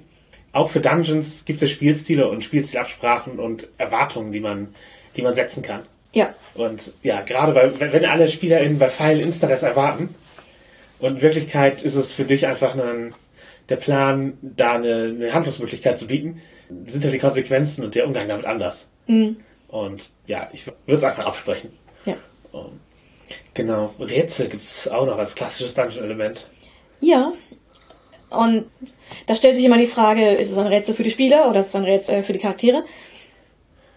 Auch für Dungeons gibt es Spielstile und Spielstilabsprachen und Erwartungen, die man, die man setzen kann. ja, Und ja, gerade weil, wenn alle SpielerInnen bei Pfeil Instades erwarten und in Wirklichkeit ist es für dich einfach ein, der Plan, da eine, eine Handlungsmöglichkeit zu bieten, sind ja die Konsequenzen und der Umgang damit anders. Und ja, ich würde es einfach absprechen. ja. Und, genau. Rätsel gibt es auch noch als klassisches Dungeon-Element. Ja. Und da stellt sich immer die Frage, ist es ein Rätsel für die Spieler oder ist es ein Rätsel für die Charaktere?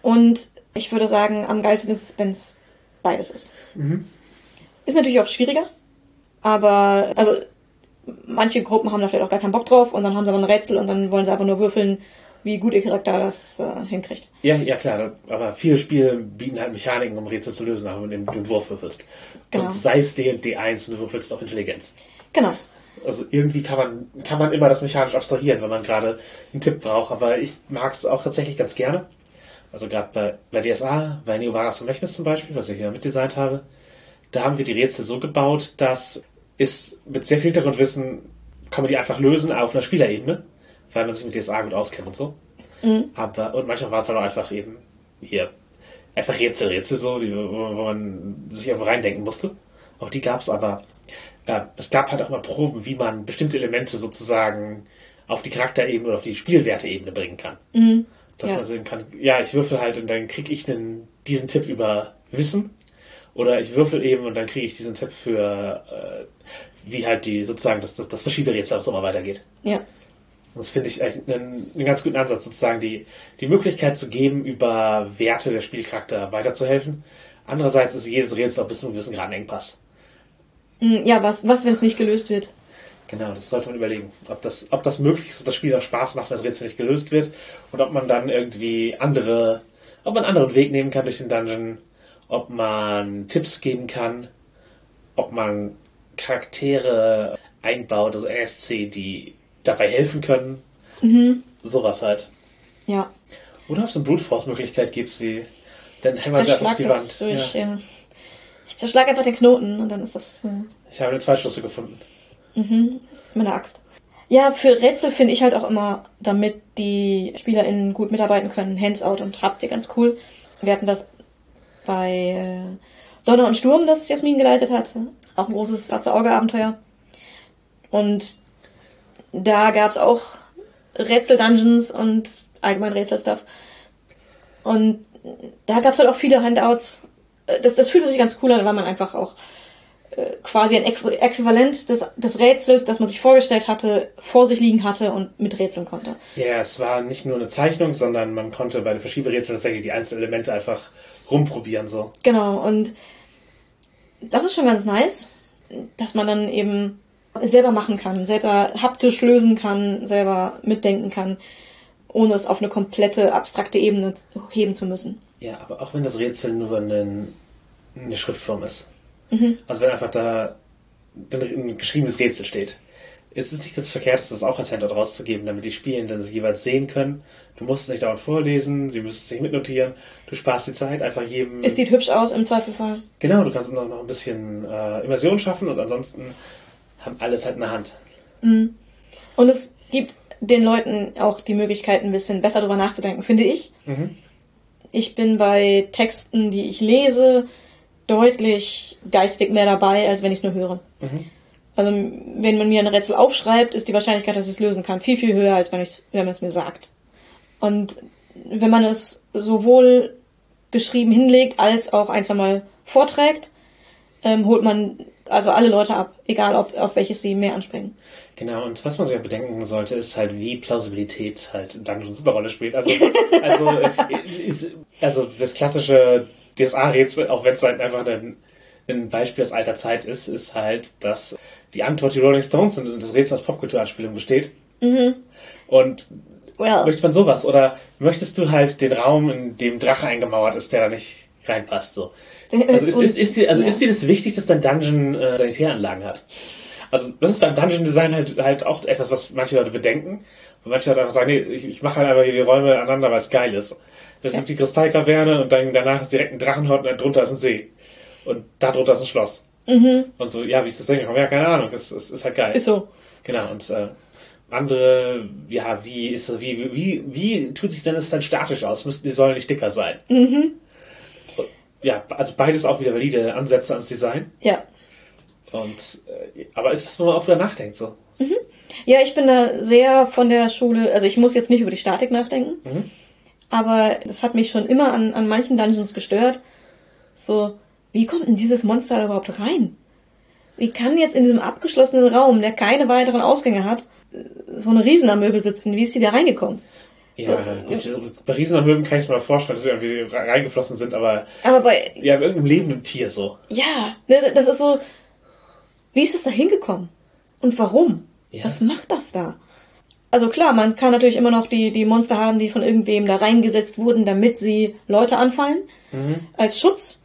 Und ich würde sagen, am geilsten ist es, wenn es beides ist. Ist natürlich auch schwieriger, aber also manche Gruppen haben da vielleicht auch gar keinen Bock drauf und dann haben sie dann ein Rätsel und dann wollen sie einfach nur würfeln wie gut ihr Charakter das äh, hinkriegt. Ja, ja klar, aber viele Spiele bieten halt Mechaniken, um Rätsel zu lösen, auch wenn du den Wurf würfelst. Genau. Und sei es D und D1 und du würfelst auch Intelligenz. Genau. Also irgendwie kann man, kann man immer das mechanisch abstrahieren, wenn man gerade einen Tipp braucht. Aber ich mag es auch tatsächlich ganz gerne. Also gerade bei, bei DSA, bei Neovaras Vermächtnis zum Beispiel, was ich hier mitdesignt habe, da haben wir die Rätsel so gebaut, dass ist mit sehr viel Hintergrundwissen kann man die einfach lösen auf einer Spielerebene, weil man sich mit DSA gut auskennt und so. Aber, und manchmal war es halt auch einfach eben hier, einfach Rätsel, Rätsel so, die, wo, man sich einfach reindenken musste. Auch die gab's aber, äh, es gab halt auch mal Proben, wie man bestimmte Elemente sozusagen auf die Charakterebene oder auf die Spielwerteebene bringen kann. Dass Ja. man sehen kann, ja, ich würfel halt und dann krieg ich einen, diesen Tipp über Wissen. Oder ich würfel eben und dann kriege ich diesen Tipp für, äh, wie halt die, sozusagen, das, das, das Verschieberätsel auch so mal weitergeht. Ja. Das finde ich einen, einen ganz guten Ansatz, sozusagen die, die Möglichkeit zu geben, über Werte der Spielcharakter weiterzuhelfen. Andererseits ist jedes Rätsel auch bis zu einem gewissen Grad ein Engpass. Mm, Ja, was, was wenn es nicht gelöst wird? Genau, das sollte man überlegen, ob das, ob das möglich ist, ob das Spiel auch Spaß macht, wenn das Rätsel nicht gelöst wird und ob man dann irgendwie andere, ob man einen anderen Weg nehmen kann durch den Dungeon, ob man Tipps geben kann, ob man Charaktere einbaut, also NSC, die dabei helfen können. Sowas halt. Ja. Oder ob es eine Brute Force Möglichkeit gibt, wie dann hämmert er auf die das Wand. durch, Ja. Ich zerschlag einfach den Knoten und dann ist das, äh, Ich habe den Zweitschlüssel gefunden. Das ist meine Axt. Ja, für Rätsel finde ich halt auch immer, damit die SpielerInnen gut mitarbeiten können, Hands-out und habt ganz cool. Wir hatten das bei äh, Donner und Sturm, das Jasmin geleitet hat. Auch ein großes schwarze Auge-Abenteuer. Und da gab's auch Rätsel-Dungeons und allgemein Rätsel-Stuff. Und da gab's halt auch viele Handouts. Äh, Das, das fühlte sich ganz cool an, weil man einfach auch quasi ein Äqu- Äquivalent des, des Rätsels, das man sich vorgestellt hatte, vor sich liegen hatte und miträtseln konnte. Ja, es war nicht nur eine Zeichnung, sondern man konnte bei den Verschieberätseln tatsächlich die einzelnen Elemente einfach rumprobieren, so. Genau, und das ist schon ganz nice, dass man dann eben selber machen kann, selber haptisch lösen kann, selber mitdenken kann, ohne es auf eine komplette abstrakte Ebene heben zu müssen. Ja, aber auch wenn das Rätsel nur eine, eine Schriftform ist. Mhm. Also wenn einfach da ein geschriebenes Rätsel steht. ist es nicht das Verkehrteste, das auch als Handout rauszugeben, damit die Spielenden es jeweils sehen können. Du musst es nicht dauernd vorlesen, sie müssen es nicht mitnotieren. Du sparst die Zeit, einfach jedem... Es sieht hübsch aus im Zweifelfall. Genau, du kannst noch, noch ein bisschen äh, Immersion schaffen und ansonsten haben alles halt in der Hand. Und es gibt den Leuten auch die Möglichkeit, ein bisschen besser drüber nachzudenken, finde ich. Ich bin bei Texten, die ich lese, deutlich geistig mehr dabei, als wenn ich es nur höre. Also wenn man mir ein Rätsel aufschreibt, ist die Wahrscheinlichkeit, dass ich es lösen kann, viel, viel höher, als wenn, wenn man es mir sagt. Und wenn man es sowohl geschrieben hinlegt, als auch ein, zwei Mal vorträgt, ähm, holt man also alle Leute ab, egal ob, auf welches sie mehr anspringen. Genau, und was man sich auch bedenken sollte, ist halt, wie Plausibilität halt in Dungeons eine Rolle spielt. Also, also, (laughs) äh, ist, also das klassische DSA-Rätsel, auch wenn es halt einfach ein, ein Beispiel aus alter Zeit ist, ist halt, dass die Antwort die Rolling Stones sind und das Rätsel aus Popkulturanspielung besteht. Und Well, möchte man sowas? Oder möchtest du halt den Raum, in dem Drache eingemauert ist, der da nicht reinpasst? So. (laughs) Also ist, Und- ist, ist, dir, also ja. ist dir das wichtig, dass dein Dungeon äh, Sanitäranlagen hat? Also das ist beim Dungeon Design halt, halt auch etwas, was manche Leute bedenken. Und manche Leute einfach sagen, nee, ich, ich mache halt einfach hier die Räume aneinander, weil es geil ist. Es gibt die Kristallkaverne und dann danach ist direkt ein Drachenhort und drunter ist ein See. Und da drunter ist ein Schloss. Und so, ja, wie ist das denn gekommen? Ja, keine Ahnung, es, es ist halt geil. Mhm. ist so. Genau, und äh, andere, ja, wie ist das, wie, wie, wie, tut sich denn das dann statisch aus? Müssten die Säulen nicht dicker sein? Mhm. Ja, also beides auch wieder valide Ansätze ans Design. Ja. Und äh, aber ist was, wo man auch wieder nachdenkt so. Ja, ich bin da sehr von der Schule, also ich muss jetzt nicht über die Statik nachdenken, aber das hat mich schon immer an, an manchen Dungeons gestört. So, wie kommt denn dieses Monster da überhaupt rein? Wie kann jetzt in diesem abgeschlossenen Raum, der keine weiteren Ausgänge hat, so eine Riesenamöbel sitzen? Wie ist die da reingekommen? Ja, gut, bei Riesenamöben kann ich mir mal vorstellen, dass sie irgendwie reingeflossen sind, aber Aber bei, ja, bei irgendeinem lebenden Tier so. ja, ne, das ist so, wie ist das da hingekommen? Und warum? Ja. Was macht das da? Also klar, man kann natürlich immer noch die, die Monster haben, die von irgendwem da reingesetzt wurden, damit sie Leute anfallen. Mhm. Als Schutz.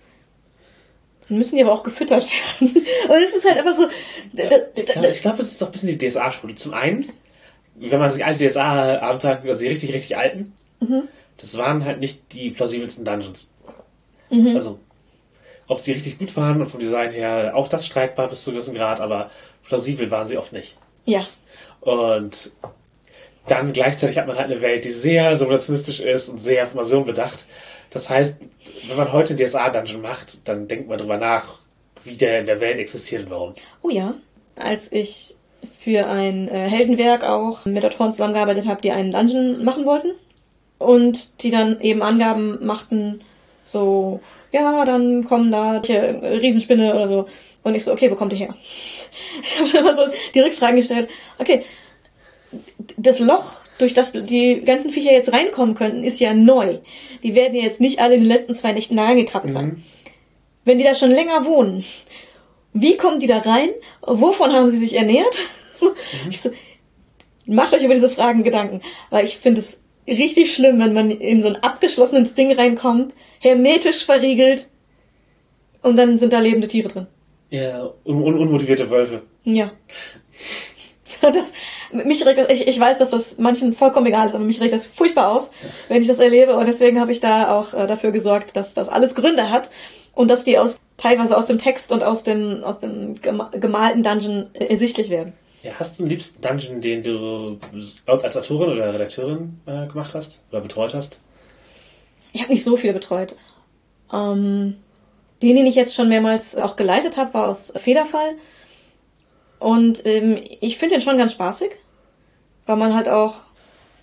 Dann müssen die aber auch gefüttert (laughs) werden. Und es ist halt einfach so. Ja, das- ich glaube, glaub, es ist auch ein bisschen die DSA-Schule. Zum einen, wenn man sich alte DSA-Abenteuer, also die richtig, richtig alten, das waren halt nicht die plausibelsten Dungeons. Also, ob sie richtig gut waren und vom Design her auch das streitbar bis zu einem gewissen Grad, aber plausibel waren sie oft nicht. ja. Und dann gleichzeitig hat man halt eine Welt, die sehr simulationistisch ist und sehr auf Immersion bedacht. Das heißt, wenn man heute DSA-Dungeon macht, dann denkt man drüber nach, wie der in der Welt existiert und warum. Oh ja. Als ich für ein äh, Heldenwerk auch mit Autoren zusammengearbeitet habe, die einen Dungeon machen wollten. Und die dann eben Angaben machten, so, ja, dann kommen da Riesenspinne oder so. Und ich so, okay, wo kommt ihr her? (laughs) Ich habe schon mal so die Rückfragen gestellt. Okay, das Loch, durch das die ganzen Viecher jetzt reinkommen könnten, ist ja neu. Die werden ja jetzt nicht alle in den letzten zwei Nächten da reingekrabbelt sein. Wenn die da schon länger wohnen, wie kommen die da rein? Wovon haben sie sich ernährt? (laughs) Ich so, macht euch über diese Fragen Gedanken. Weil ich finde es richtig schlimm, wenn man in so ein abgeschlossenes Ding reinkommt, hermetisch verriegelt und dann sind da lebende Tiere drin. Ja, un un unmotivierte Wölfe. Ja. (laughs) Das, mich regt das, ich, ich weiß, dass das manchen vollkommen egal ist, aber mich regt das furchtbar auf, wenn ich das erlebe und deswegen habe ich da auch äh, dafür gesorgt, dass das alles Gründe hat und dass die aus teilweise aus dem Text und aus dem aus dem gema- gemalten Dungeon äh, ersichtlich werden. Ja, hast du einen liebsten Dungeon, den du als Autorin oder Redakteurin äh, gemacht hast oder betreut hast? Ich habe nicht so viele betreut. Ähm, den, den ich jetzt schon mehrmals auch geleitet habe, war aus Federfall. Und ähm, ich finde den schon ganz spaßig, weil man halt auch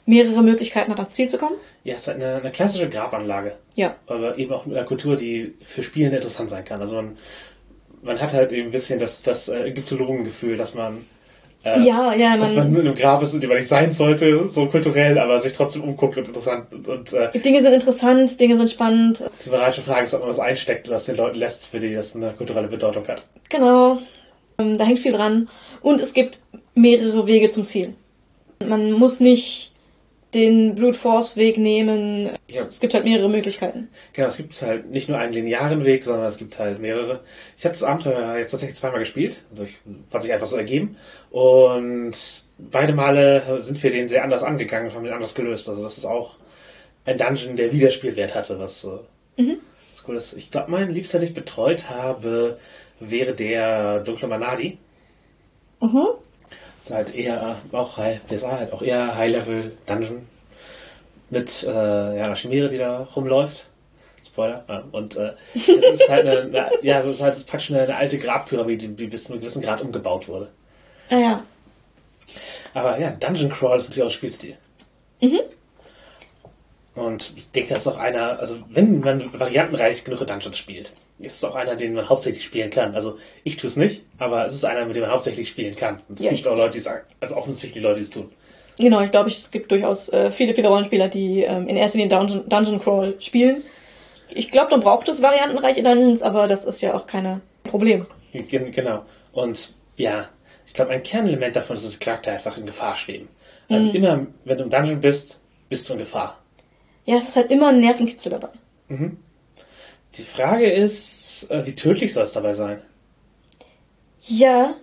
mehrere Möglichkeiten hat, ans Ziel zu kommen. Ja, es ist halt eine, eine klassische Grabanlage, Ja. aber eben auch mit einer Kultur, die für Spielende interessant sein kann. Also man, man hat halt eben ein bisschen das, das äh, Ägyptologengefühl, dass man äh, Ja, ja, dass man man, nur in einem Grab ist, in dem man nicht sein sollte, so kulturell, aber sich trotzdem umguckt und interessant und, und äh, Dinge sind interessant, Dinge sind spannend. die moralische Frage ist, ob man was einsteckt oder was den Leuten lässt, für die das eine kulturelle Bedeutung hat. Genau. Ähm, Da hängt viel dran. Und es gibt mehrere Wege zum Ziel. Man muss nicht den Brute Force Weg nehmen. Ja. Es gibt halt mehrere Möglichkeiten. Genau, es gibt halt nicht nur einen linearen Weg, sondern es gibt halt mehrere. Ich habe das Abenteuer jetzt tatsächlich zweimal gespielt, durch, hat sich einfach so ergeben. Und beide Male sind wir den sehr anders angegangen und haben den anders gelöst. Also das ist auch ein Dungeon, der Wiederspielwert hatte, was, was cool ist. Ich glaube, mein Liebster, den ich betreut habe, wäre der Dunkle Manadi. Mhm. Das ist halt eher auch High, der ist halt auch eher High-Level-Dungeon mit äh, ja, einer Chimäre, die da rumläuft. Spoiler. Ja, und äh, das ist halt eine, eine ja, so ist halt praktisch eine, eine alte Grabpyramide, die bis zu einem gewissen Grad umgebaut wurde. Ah ja. Aber ja, Dungeon Crawl ist natürlich auch Spielstil. Und ich denke, das ist auch einer, also wenn man variantenreich genug Dungeons spielt, ist auch einer, den man hauptsächlich spielen kann. Also ich tue es nicht, aber es ist einer, mit dem man hauptsächlich spielen kann. Und es Ja, gibt auch Leute, die es, also offensichtlich Leute, die es tun. Genau, ich glaube, es gibt durchaus äh, viele, viele Rollenspieler, die ähm, in erster Linie Dungeon, Dungeon Crawl spielen. Ich glaube, dann braucht es variantenreiche Dungeons, aber das ist ja auch kein Problem. Gen genau. Und ja, ich glaube, ein Kernelement davon ist, dass die Charakter einfach in Gefahr schweben. Also immer, wenn du im Dungeon bist, bist du in Gefahr. Ja, es ist halt immer ein Nervenkitzel dabei. Die Frage ist, äh, wie tödlich soll es dabei sein? Ja,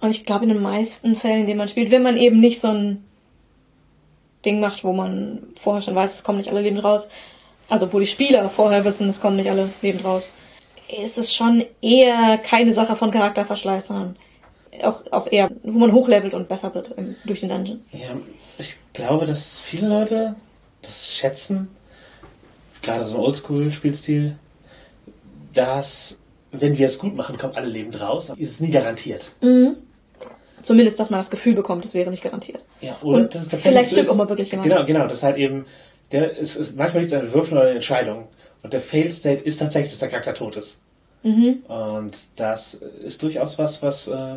und ich glaube in den meisten Fällen, in denen man spielt, wenn man eben nicht so ein Ding macht, wo man vorher schon weiß, es kommen nicht alle lebend raus, also wo die Spieler vorher wissen, es kommen nicht alle lebend raus, ist es schon eher keine Sache von Charakterverschleiß, sondern auch, auch eher, wo man hochlevelt und besser wird im, durch den Dungeon. Ja, ich glaube, dass viele Leute das schätzen, gerade so ein Oldschool-Spielstil, dass, wenn wir es gut machen, kommen alle lebend raus. Ist es nie garantiert. Zumindest, dass man das Gefühl bekommt, das wäre nicht garantiert. Ja, oder Und dass es tatsächlich vielleicht stimmt ist- auch mal wirklich jemand. Genau, genau, das ist halt eben, der, es ist manchmal nicht eine Würfel oder eine Entscheidung. Und der Fail-State ist tatsächlich, dass der Charakter tot ist. Mhm. Und das ist durchaus was, was, äh,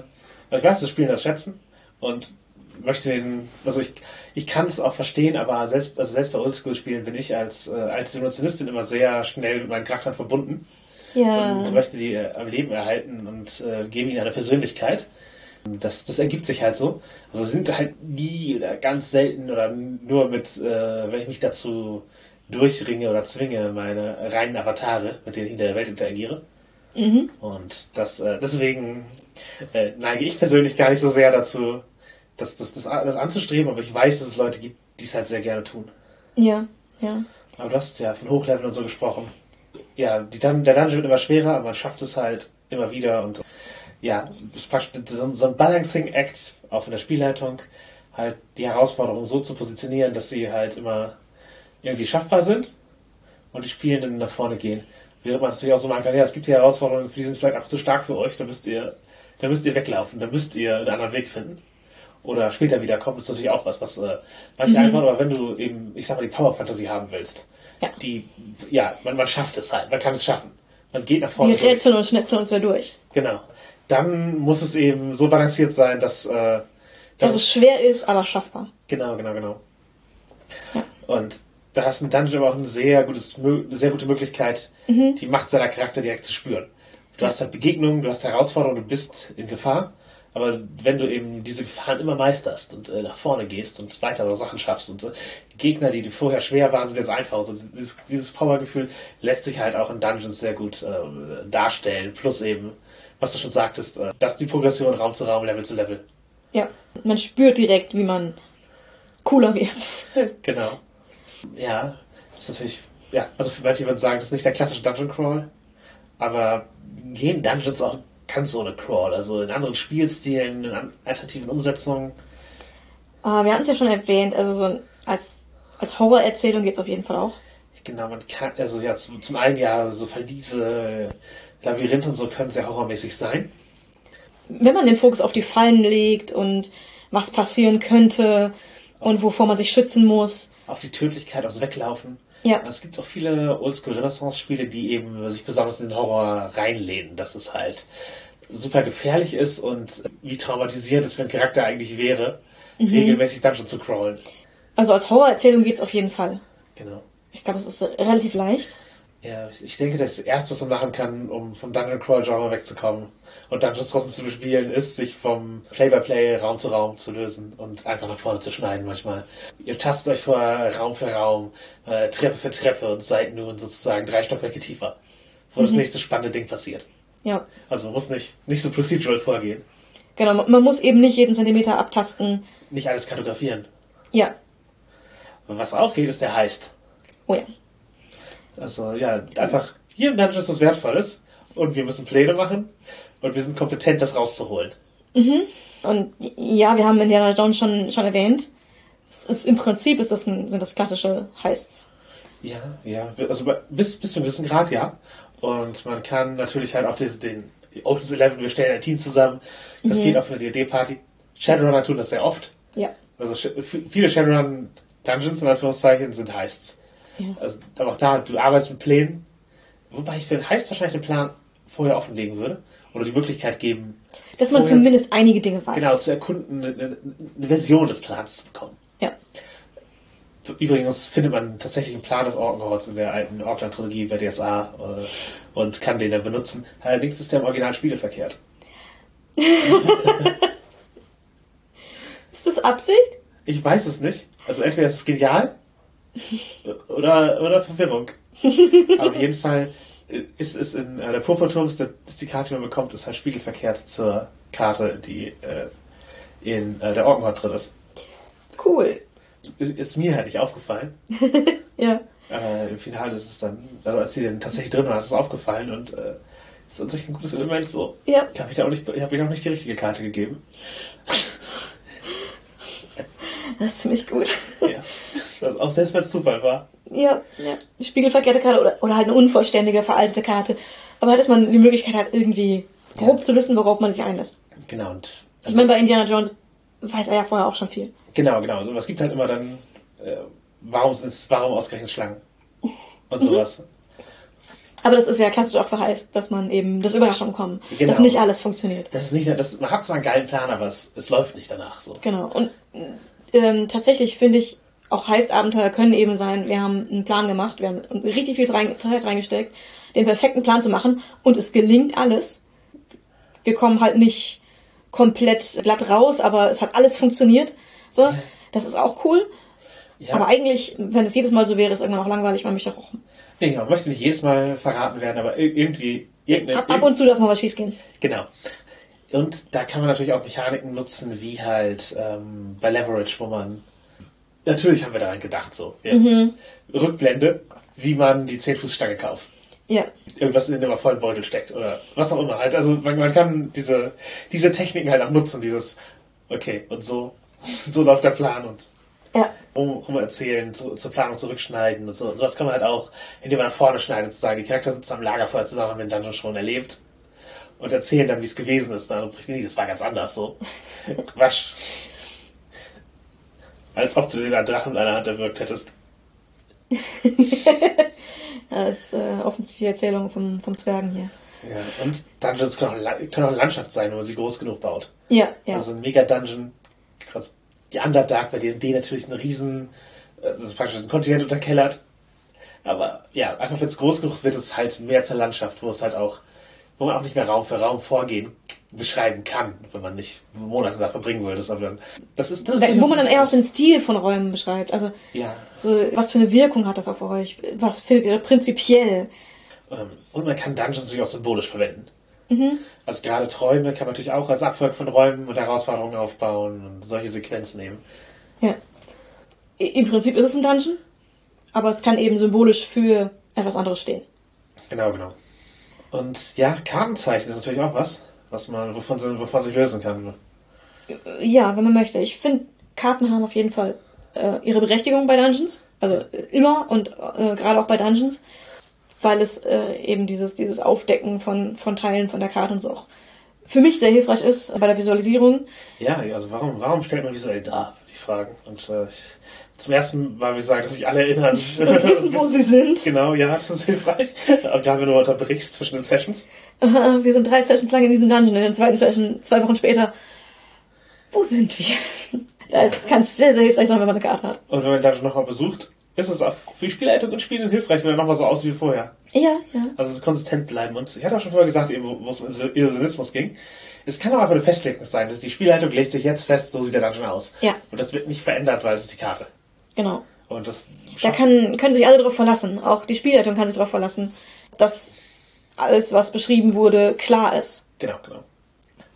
ich weiß, dass Spielen das schätzen und möchte den, also ich, ich kann es auch verstehen, aber selbst, also selbst bei Oldschool-Spielen bin ich als, äh, als Simulationistin immer sehr schnell mit meinen Charakteren verbunden Ja. und möchte die am Leben erhalten und äh, gebe ihnen eine Persönlichkeit. Das, das ergibt sich halt so. Also sind halt nie oder ganz selten oder nur mit, äh, wenn ich mich dazu durchringe oder zwinge, meine reinen Avatare, mit denen ich in der Welt interagiere. Mhm. Und das, äh, deswegen äh, neige ich persönlich gar nicht so sehr dazu, das, das, das, das anzustreben, aber ich weiß, dass es Leute gibt, die es halt sehr gerne tun. Ja, ja. Aber du hast ja von Hochlevel und so gesprochen. Ja, die, der Dungeon wird immer schwerer, aber man schafft es halt immer wieder und ja, es ist so, so ein Balancing-Act, auch von der Spielleitung, halt die Herausforderungen so zu positionieren, dass sie halt immer irgendwie schaffbar sind und die Spielenden nach vorne gehen. Während man es natürlich auch so machen kann, ja, es gibt hier Herausforderungen, die sind vielleicht einfach zu stark für euch, da müsst ihr, da müsst ihr weglaufen, da müsst ihr einen anderen Weg finden. Oder später wiederkommen, ist natürlich auch was, was äh, manche mhm. einfach, aber wenn du eben, ich sag mal, die Power Fantasy haben willst, ja. die, ja, man, man schafft es halt, man kann es schaffen. Man geht nach vorne. Wir rätseln und schnetzeln uns da durch. Genau. Dann muss es eben so balanciert sein, dass, äh, dass, dass es schwer ist, aber schaffbar. Genau, genau, genau. Ja. Und da hast ein Dungeon aber auch eine sehr, gutes, sehr gute Möglichkeit, mhm. die Macht seiner Charakter direkt zu spüren. Du hast halt Begegnungen, du hast Herausforderungen, du bist in Gefahr. Aber wenn du eben diese Gefahren immer meisterst und äh, nach vorne gehst und weitere Sachen schaffst und äh, Gegner, die dir vorher schwer waren, sind jetzt einfach. Also dieses, dieses Powergefühl lässt sich halt auch in Dungeons sehr gut äh, darstellen. Plus eben, was du schon sagtest, äh, dass die Progression Raum zu Raum, Level zu Level. Ja, man spürt direkt, wie man cooler wird. (laughs) genau. Ja, das ist natürlich, ja, also für manche würden sagen, das ist nicht der klassische Dungeon Crawl, aber gehen Dungeons auch ganz ohne Crawl, also in anderen Spielstilen, in alternativen Umsetzungen. Uh, wir hatten es ja schon erwähnt, also so als, als Horrorerzählung geht es auf jeden Fall auch. Genau, man kann, also ja, zum einen ja, so Verliese, Labyrinthe und so können sehr horrormäßig sein. Wenn man den Fokus auf die Fallen legt und was passieren könnte und wovor man sich schützen muss, auf die Tödlichkeit, aufs Weglaufen. Ja. Es gibt auch viele Oldschool-Renaissance-Spiele, die eben sich besonders in den Horror reinlehnen, dass es halt super gefährlich ist und wie traumatisiert es für ein Charakter eigentlich wäre, mhm. regelmäßig Dungeon zu crawlen. Also als Horrorerzählung geht es auf jeden Fall. Genau. Ich glaube, es ist relativ leicht. Ja, ich denke, das Erste, was man machen kann, um vom Dungeon Crawl Genre wegzukommen und Dungeons trotzdem zu bespielen, ist, sich vom Play-by-Play Raum zu Raum zu lösen und einfach nach vorne zu schneiden manchmal. Ihr tastet euch vor Raum für Raum, äh, Treppe für Treppe und seid nun sozusagen drei Stockwerke tiefer, wo mhm. das nächste spannende Ding passiert. Ja. Also man muss nicht, nicht so procedural vorgehen. Genau, man muss eben nicht jeden Zentimeter abtasten. Nicht alles kartografieren. Ja. was auch geht, ist der Heist. Oh ja. Also ja, einfach hier im Dungeon ist was Wertvolles und wir müssen Pläne machen und wir sind kompetent, das rauszuholen. Mhm. Und ja, wir haben Indiana Jones schon, schon erwähnt. Ist, Im Prinzip ist das ein, sind das klassische Heists. Ja, ja, also bis, bis zu einem gewissen Grad, ja. Und man kann natürlich halt auch den, den Ocean's Eleven, wir stellen ein Team zusammen. Das mhm. geht auf eine D&D-Party. Shadowrunner tun das sehr oft. Ja. Also viele Shadowrun Dungeons in Anführungszeichen sind Heists. Ja. Also, aber auch da, du arbeitest mit Plänen. Wobei ich für Heist wahrscheinlich den Plan vorher offenlegen würde. Oder die Möglichkeit geben. Dass man zumindest einige Dinge weiß. Genau, zu erkunden, eine, eine Version des Plans zu bekommen. Ja. Übrigens findet man tatsächlich einen Plan des Orkenholz in der alten Orkland-Trilogie bei DSA äh, und kann den dann benutzen. Allerdings ist der im Original spiegelverkehrt. (laughs) ist das Absicht? Ich weiß es nicht. Also entweder ist es genial oder, oder Verwirrung. Aber auf jeden Fall ist es in äh, der Purpurturm, ist, ist die Karte, die man bekommt, ist halt spiegelverkehrt zur Karte, die äh, in äh, der Orkenhort drin ist. Cool. Ist, mir halt nicht aufgefallen. (laughs) ja. Äh, Im Finale ist es dann, also als sie dann tatsächlich drin war, ist es aufgefallen und äh, ist an sich ein gutes Element so. Ja. Ich habe ich hab ihnen auch nicht die richtige Karte gegeben. Das ist ziemlich gut. Ja. Also auch selbst wenn es Zufall war. Ja, ja. Eine spiegelverkehrte Karte oder, oder halt eine unvollständige, veraltete Karte. Aber halt, dass man die Möglichkeit hat, irgendwie grob ja. zu wissen, worauf man sich einlässt. Genau. Und also ich meine, bei Indiana Jones weiß er ja vorher auch schon viel. Genau, genau. Und es gibt halt immer dann, äh, warum sind warum ausgerechnet Schlangen? Und sowas. Aber das ist ja klassisch auch verheißt, dass man eben das Überraschung kommen, genau. dass nicht alles funktioniert. Das ist nicht, das, man hat zwar einen geilen Plan, aber es, es läuft nicht danach so. Genau. Und ähm, tatsächlich finde ich, auch Heist-Abenteuer können eben sein, wir haben einen Plan gemacht, wir haben richtig viel Zeit reingesteckt, den perfekten Plan zu machen und es gelingt alles. Wir kommen halt nicht komplett glatt raus, aber es hat alles funktioniert. So, ja. das ist auch cool. Ja. Aber eigentlich, wenn es jedes Mal so wäre, ist irgendwann auch langweilig, man möchte auch. Nee, man möchte nicht jedes Mal verraten werden, aber irgendwie. Ab, ab und zu darf mal was schiefgehen. Genau. Und da kann man natürlich auch Mechaniken nutzen, wie halt ähm, bei Leverage, wo man. Natürlich haben wir daran gedacht, so. Ja. Mhm. Rückblende, wie man die 10-Fuß-Stange kauft. Ja. Irgendwas in dem vollen Beutel steckt oder was auch immer. Halt, also man, man kann diese, diese Techniken halt auch nutzen, dieses, okay, und so, (laughs) so läuft der Plan und ja. um, um erzählen, zu, zur Planung zurückschneiden und so. Sowas kann man halt auch, indem man nach vorne schneidet, zu sagen, die Charakter sitzen am Lagerfeuer zusammen, haben den Dungeon schon erlebt und erzählen dann, wie es gewesen ist. Dann nee, das war ganz anders so. (laughs) Quatsch. Als ob du den Drachen in einer Hand erwürgt hättest. (laughs) Das ist äh, offensichtlich die Erzählung vom, vom Zwergen hier. Ja, und Dungeons können auch, können auch Landschaft sein, wenn man sie groß genug baut. Ja, ja. Also ein Mega-Dungeon, die Underdark bei D&D natürlich ein riesen, äh, das ist praktisch ein Kontinent unterkellert. Aber ja, einfach wenn es groß genug ist, wird es halt mehr zur Landschaft, wo es halt auch, wo man auch nicht mehr Raum für Raum vorgehen beschreiben kann, wenn man nicht Monate da verbringen würde. Sondern das ist das. Wo man dann eher auch den Stil von Räumen beschreibt. Also ja. so, was für eine Wirkung hat das auf euch? Was findet ihr prinzipiell? Ähm, und man kann Dungeons natürlich auch symbolisch verwenden. Mhm. Also gerade Träume kann man natürlich auch als Abfolge von Räumen und Herausforderungen aufbauen und solche Sequenzen nehmen. Ja. Im Prinzip ist es ein Dungeon, aber es kann eben symbolisch für etwas anderes stehen. Genau, genau. Und ja, Kartenzeichen ist natürlich auch was was man, wovon, wovon sich lösen kann. Ja, wenn man möchte. Ich finde, Karten haben auf jeden Fall äh, ihre Berechtigung bei Dungeons. Also äh, immer und äh, gerade auch bei Dungeons, weil es äh, eben dieses, dieses Aufdecken von, von Teilen von der Karte und so auch für mich sehr hilfreich ist bei der Visualisierung. Ja, also warum, warum stellt man visuell dar, die Fragen. Und äh, ich, zum ersten Mal, wie gesagt, dass sich alle erinnern. (laughs) Und wissen, wo sie sind. Genau, ja, das ist hilfreich. Gerade wenn du unterbrichst zwischen den Sessions wir sind drei Sessions lang in diesem Dungeon in der zweiten Session, zwei Wochen später, wo sind wir? (laughs) Das kann sehr, sehr hilfreich sein, wenn man eine Karte hat. Und wenn man den Dungeon nochmal besucht, ist es auch für Spielleitung und Spielen hilfreich, wenn er nochmal so aussieht wie vorher. Ja, ja. Also konsistent bleiben. Und ich hatte auch schon vorher gesagt, eben, wo es um Illusionismus ging. Es kann auch einfach eine Festlegung sein, dass die Spielleitung legt sich jetzt fest, so sieht der Dungeon aus. Ja. Und das wird nicht verändert, weil es ist die Karte. Genau. Und das da kann, können sich alle darauf verlassen. Auch die Spielleitung kann sich darauf verlassen, dass alles, was beschrieben wurde, klar ist. Genau, genau.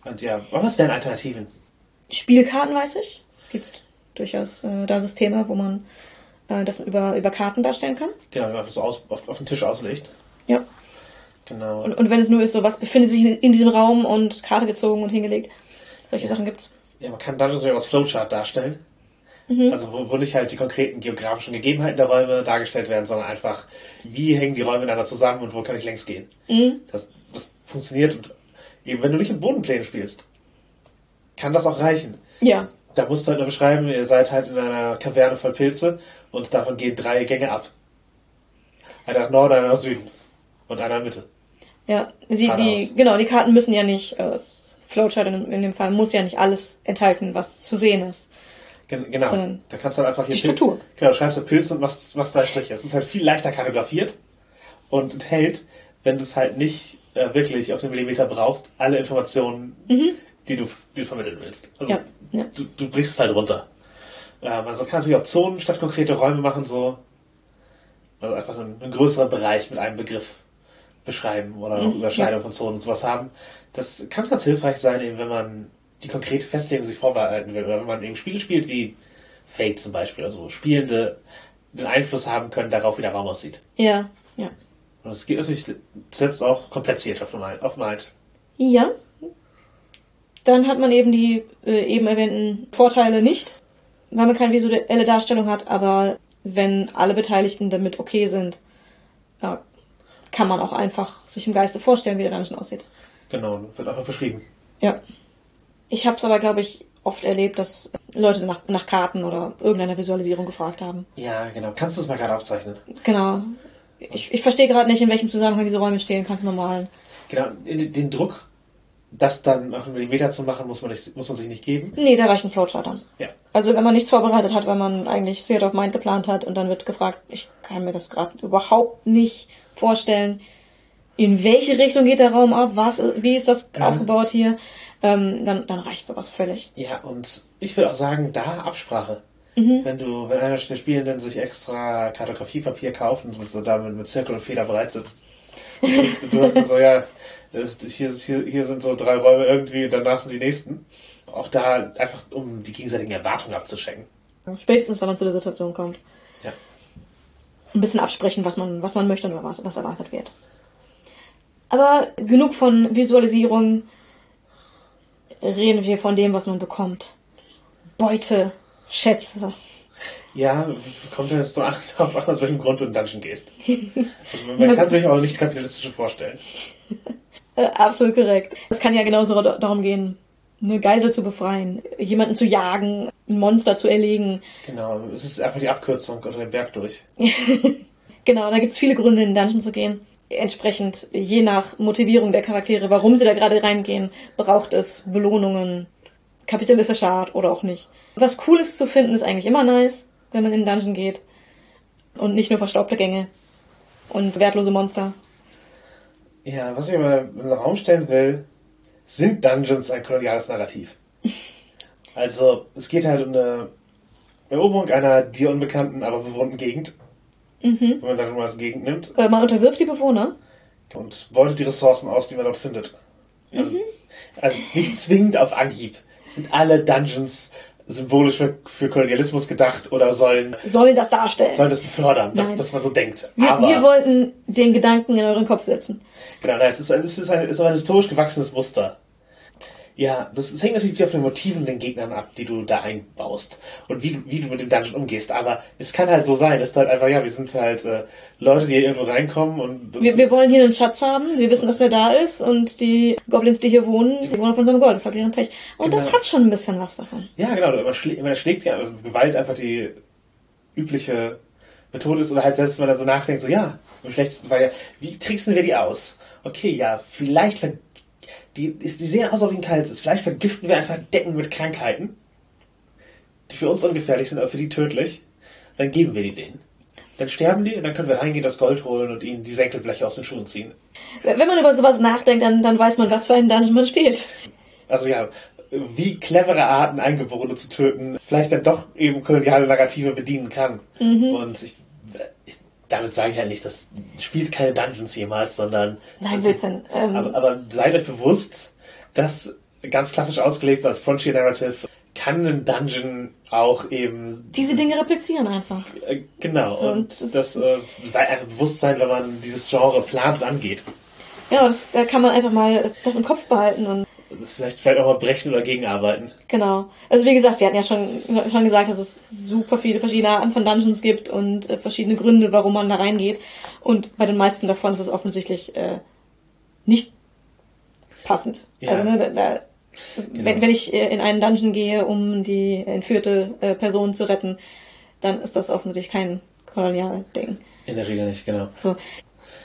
Und ja, was wären Alternativen? Spielkarten weiß ich. Es gibt durchaus äh, da Systeme, wo man äh, das über, über Karten darstellen kann. Genau, einfach so aus, auf, auf den Tisch auslegt. Ja. Genau. Und, und wenn es nur ist, so was befindet sich in, in diesem Raum und Karte gezogen und hingelegt. Solche ja. Sachen gibt's. Ja, man kann Dungeons als Flowchart darstellen. Mhm. Also wo, wo nicht halt die konkreten geografischen Gegebenheiten der Räume dargestellt werden, sondern einfach, wie hängen die Räume miteinander zusammen und wo kann ich längs gehen. Mhm. Das, das funktioniert und eben wenn du nicht im Bodenplänen spielst, kann das auch reichen. Ja. Da musst du halt nur beschreiben, ihr seid halt in einer Kaverne voll Pilze und davon gehen drei Gänge ab. Einer nach Norden, einer nach Süden und einer in Mitte. Ja, die, die, genau, die Karten müssen ja nicht, äh, Flowchart in, in dem Fall muss ja nicht alles enthalten, was zu sehen ist. Genau. Sondern da kannst du dann einfach hier. Die Struktur. Pil genau, schreibst du Pilze und machst, machst drei Striche. Es ist halt viel leichter kartografiert und enthält, wenn du es halt nicht äh, wirklich auf den Millimeter brauchst, alle Informationen, mhm. die, du, die du vermitteln willst. Also ja. Ja. Du, du brichst es halt runter. Ähm, also kann natürlich auch Zonen statt konkrete Räume machen, so. Also einfach einen, einen größeren Bereich mit einem Begriff beschreiben oder mhm. Überschneidung ja. von Zonen und sowas haben. Das kann ganz hilfreich sein, eben wenn man die konkrete Festlegung sich vorbehalten will. Oder wenn man eben Spiele spielt wie Fate zum Beispiel, also Spielende den Einfluss haben können darauf, wie der Raum aussieht. Ja, ja. Und es geht natürlich zuletzt auch kompliziert auf Mind. Auf Mind. Ja. Dann hat man eben die äh, eben erwähnten Vorteile nicht, weil man keine visuelle Darstellung hat, aber wenn alle Beteiligten damit okay sind, äh, kann man auch einfach sich im Geiste vorstellen, wie der Dungeon aussieht. Genau, wird einfach beschrieben. Ja. Ich habe es aber, glaube ich, oft erlebt, dass Leute nach, nach Karten oder irgendeiner Visualisierung gefragt haben. Ja, genau. Kannst du es mal gerade aufzeichnen? Genau. Ich, ich verstehe gerade nicht, in welchem Zusammenhang diese Räume stehen. Kannst du mal malen? Genau. Den Druck, das dann auf einen Millimeter zu machen, muss man, nicht, muss man sich nicht geben. Nee, da reicht ein Flowchart dann. Ja. Also wenn man nichts vorbereitet hat, wenn man eigentlich Theater of Mind geplant hat und dann wird gefragt, ich kann mir das gerade überhaupt nicht vorstellen, in welche Richtung geht der Raum ab, was, wie ist das ja. aufgebaut hier, ähm, dann, dann reicht sowas völlig. Ja, und ich würde auch sagen, da Absprache. Mhm. Wenn du, wenn einer der Spielenden sich extra Kartografiepapier kauft und so damit mit Zirkel und Feder bereit sitzt, du hast so, ja, hier, hier, hier sind so drei Räume irgendwie, danach sind die nächsten. Auch da einfach, um die gegenseitigen Erwartungen abzuschenken. Spätestens, wenn man zu der Situation kommt. Ja. Ein bisschen absprechen, was man, was man möchte und was erwartet wird. Aber genug von Visualisierung. Reden wir von dem, was man bekommt. Beute, Schätze. Ja, kommt ja jetzt darauf (laughs) an, aus welchem Grund du in den Dungeon gehst. Also man (laughs) kann sich auch nicht kapitalistisch vorstellen. (laughs) Äh, absolut korrekt. Es kann ja genauso darum gehen, eine Geisel zu befreien, jemanden zu jagen, ein Monster zu erlegen. Genau, es ist einfach die Abkürzung unter den Berg durch. genau, da gibt es viele Gründe, in den Dungeon zu gehen. Entsprechend, je nach Motivierung der Charaktere, warum sie da gerade reingehen, braucht es Belohnungen, kapitalistischer Art oder auch nicht. Was Cooles zu finden ist eigentlich immer nice wenn man in den Dungeon geht. Und nicht nur verstaubte Gänge und wertlose Monster. Ja, was ich mal in den Raum stellen will, sind Dungeons ein koloniales Narrativ. (laughs) Also, es geht halt um eine Eroberung einer dir unbekannten, aber bewohnten Gegend. Mhm. Wenn man da schon mal als Gegend nimmt. Äh, man unterwirft die Bewohner. Und beutet die Ressourcen aus, die man dort findet. Also, mhm. also nicht zwingend auf Anhieb. Es sind alle Dungeons symbolisch für, für Kolonialismus gedacht oder sollen sollen das darstellen, sollen das befördern, dass, dass man so denkt. Wir, Aber, wir wollten den Gedanken in euren Kopf setzen. Genau, nein, es ist ein, es ist ein, es ist ein historisch gewachsenes Muster. Ja, das, das hängt natürlich von den Motiven den Gegnern ab, die du da einbaust und wie, wie du mit dem Dungeon umgehst. Aber es kann halt so sein, es ist halt einfach, ja, wir sind halt äh, Leute, die hier irgendwo reinkommen und... Wir, wir wollen hier einen Schatz haben, wir wissen, dass der da ist und die Goblins, die hier wohnen, die wohnen auf unserem Gold, das hat ihren Pech. Und genau. das hat schon ein bisschen was davon. Ja, genau, man, schlä man schlägt ja, also Gewalt einfach die übliche Methode ist oder halt selbst wenn man da so nachdenkt, so ja, im schlechtesten Fall ja, wie tricksen wir die aus? Okay, ja, vielleicht die, die sehen aus wie ein kaltes. Vielleicht vergiften wir einfach Decken mit Krankheiten, die für uns ungefährlich sind, aber für die tödlich. Dann geben wir die denen. Dann sterben die und dann können wir reingehen, das Gold holen und ihnen die Senkelbleche aus den Schuhen ziehen. Wenn man über sowas nachdenkt, dann, dann weiß man, was für einen Dungeon man spielt. Also ja, wie clevere Arten Eingeborene zu töten, vielleicht dann doch eben koloniale Narrative bedienen kann. Mhm. Und ich damit sage ich ja nicht, das spielt keine Dungeons jemals, sondern. Nein, Blödsinn. Ähm, aber, aber seid euch bewusst, dass ganz klassisch ausgelegt so als Frontier Narrative kann ein Dungeon auch eben diese Dinge replizieren einfach. Äh, genau so, und das, das äh, sei einfach bewusst sein, wenn man dieses Genre plant und angeht. Ja, das, da kann man einfach mal das im Kopf behalten und das vielleicht, vielleicht auch mal brechen oder gegenarbeiten. Genau. Also wie gesagt, wir hatten ja schon, schon gesagt, dass es super viele verschiedene Arten von Dungeons gibt und äh, verschiedene Gründe, warum man da reingeht. Und bei den meisten davon ist es offensichtlich äh, nicht passend. Ja. Also ne, da, da, genau. wenn, wenn ich äh, in einen Dungeon gehe, um die entführte äh, Person zu retten, dann ist das offensichtlich kein Kolonial-Ding. In der Regel nicht, genau. So.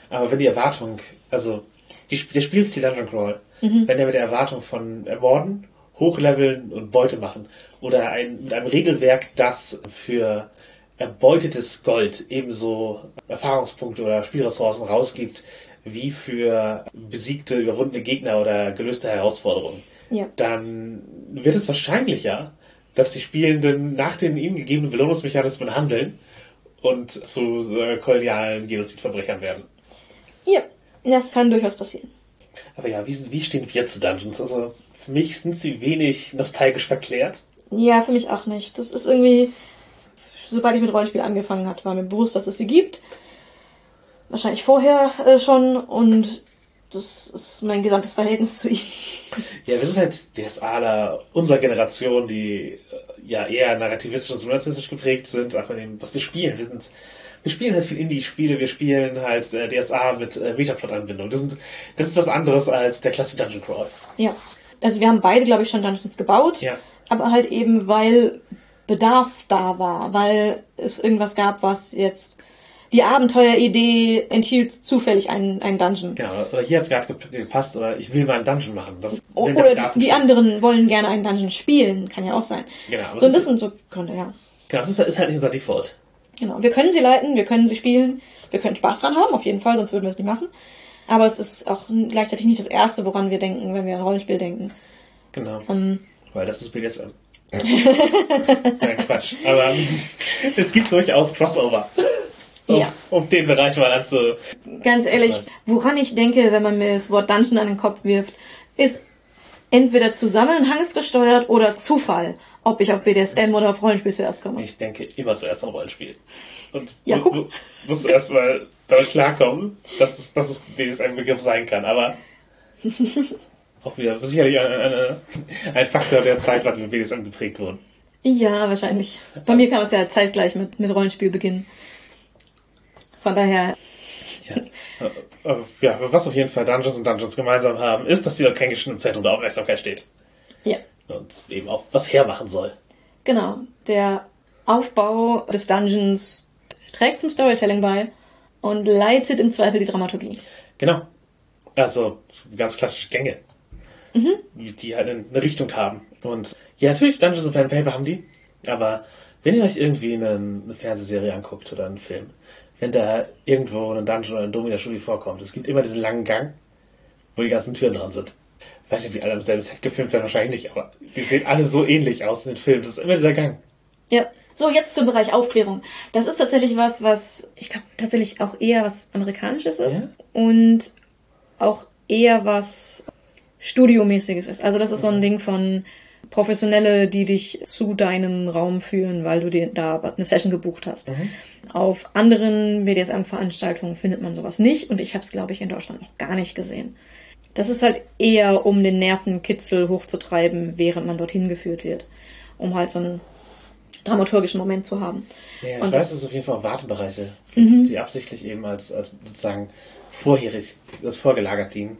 Aber wenn die Erwartung, also die, der Spielstil Dungeon Crawl mhm. wenn er mit der Erwartung von Ermorden, Hochleveln und Beute machen oder ein, mit einem Regelwerk, das für erbeutetes Gold ebenso Erfahrungspunkte oder Spielressourcen rausgibt, wie für besiegte, überwundene Gegner oder gelöste Herausforderungen, ja. dann wird es wahrscheinlicher, dass die Spielenden nach den ihnen gegebenen Belohnungsmechanismen handeln und zu äh, kolonialen Genozidverbrechern werden. Ja, das kann durchaus passieren. Aber ja, wie, wie stehen wir zu Dungeons? Also für mich sind sie wenig nostalgisch verklärt. Ja, für mich auch nicht. Das ist irgendwie, sobald ich mit Rollenspiel angefangen habe, war mir bewusst, dass es sie gibt. Wahrscheinlich vorher äh, schon und das ist mein gesamtes Verhältnis zu ihnen. Ja, wir sind halt DSAler unserer Generation, die äh, ja eher narrativistisch und simulationistisch geprägt sind, einfach dem, was wir spielen. Wir sind wir spielen halt viel Indie-Spiele, wir spielen halt äh, DSA mit äh, Metaplot-Anbindung. Das, das ist was anderes als der klassische Dungeon Crawl. Ja. Also wir haben beide, glaube ich, schon Dungeons gebaut. Ja. Aber halt eben, weil Bedarf da war, weil es irgendwas gab, was jetzt die Abenteueridee enthielt zufällig einen, einen Dungeon. Genau, oder hier hat es gerade gepasst, oder ich will mal einen Dungeon machen. Das, oder die, die anderen wollen gerne einen Dungeon spielen, kann ja auch sein. Genau. So, das sind so Gründe, ja. Genau, das ist, ist halt nicht unser Default. Genau. Wir können sie leiten, wir können sie spielen, wir können Spaß dran haben, auf jeden Fall, sonst würden wir es nicht machen. Aber es ist auch gleichzeitig nicht das Erste, woran wir denken, wenn wir an Rollenspiel denken. Genau. Ähm, Weil das ist BDSM. (laughs) Nein, Quatsch. Aber es gibt durchaus Crossover. Um, (laughs) Ja. um den Bereich mal anzu... Ganz ehrlich, woran ich denke, wenn man mir das Wort Dungeon an den Kopf wirft, ist entweder zusammenhangsgesteuert oder Zufall, ob ich auf BDSM oder auf Rollenspiel zuerst komme. Ich denke immer zuerst an Rollenspiel. Und Ja, guck. mu- musst du erstmal damit klarkommen, dass es, dass es BDSM ein Begriff sein kann. Aber (laughs) auch wieder sicherlich ein, ein, ein Faktor der Zeit, wann wir BDSM geprägt wurden. Ja, wahrscheinlich. Bei mir kam es ja zeitgleich mit, mit Rollenspiel beginnen. Von daher, Ja. Aber, ja, aber was auf jeden Fall Dungeons und Dungeons gemeinsam haben, ist, dass die Location im Zentrum der Aufmerksamkeit steht. ja, Und eben auch was hermachen soll. genau. Der Aufbau des Dungeons trägt zum Storytelling bei und leitet im Zweifel die Dramaturgie. Genau. Also ganz klassische Gänge, die halt eine Richtung haben. Und ja, natürlich, Dungeons and Paper haben die. Aber wenn ihr euch irgendwie eine, eine Fernsehserie anguckt oder einen Film, wenn da irgendwo ein Dungeon oder ein Domina-Studio vorkommt, es gibt immer diesen langen Gang, wo die ganzen Türen dran sind. Ich weiß nicht, wie alle am selben Set gefilmt werden, wahrscheinlich nicht, aber die sehen alle so ähnlich aus in den Filmen. Das ist immer dieser Gang. Ja. So, jetzt zum Bereich Aufklärung. Das ist tatsächlich was, was ich glaube tatsächlich auch eher was Amerikanisches ist und auch eher was Studiomäßiges ist. Also das ist so ein Ding von Professionelle, die dich zu deinem Raum führen, weil du dir da eine Session gebucht hast. Auf anderen BDSM-Veranstaltungen findet man sowas nicht und ich habe es, glaube ich, in Deutschland noch gar nicht gesehen. Das ist halt eher, um den Nervenkitzel hochzutreiben, während man dorthin geführt wird. Um halt so einen dramaturgischen Moment zu haben. Ja, ich Und weiß, das- dass es auf jeden Fall Wartebereiche gibt, die absichtlich eben als, als sozusagen vorherig, das vorgelagert dienen.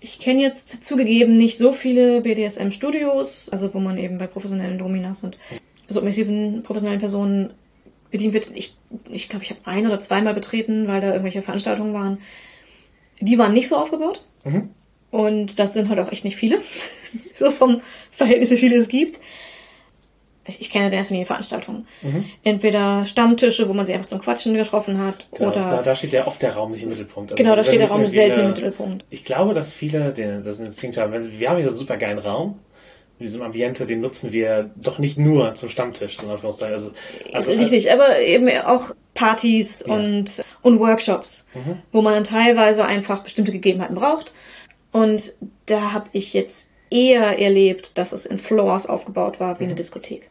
Ich kenne jetzt zugegeben nicht so viele BDSM-Studios, also wo man eben bei professionellen Dominas und submissiven professionellen Personen bedient wird. Ich ich, glaube, ich habe ein oder zweimal betreten, weil da irgendwelche Veranstaltungen waren. Die waren nicht so aufgebaut. Mhm. Und das sind halt auch echt nicht viele. (laughs) so vom Verhältnis, wie viele es gibt. Ich, ich kenne erst wenige Veranstaltungen. Entweder Stammtische, wo man sich einfach zum Quatschen getroffen hat, Genau, oder da, da steht ja oft der Raum nicht im Mittelpunkt. Also Genau, da steht der Raum selten im Mittelpunkt. Ich glaube, dass viele den, das Instinkt haben. Wenn sie, wir haben hier so einen super geilen Raum. In diesem Ambiente, den nutzen wir doch nicht nur zum Stammtisch, sondern für uns sagen, also, also Richtig, aber eben auch Partys und, und Workshops, Mhm. wo man dann teilweise einfach bestimmte Gegebenheiten braucht. Und da habe ich jetzt eher erlebt, dass es in Floors aufgebaut war wie eine Diskothek.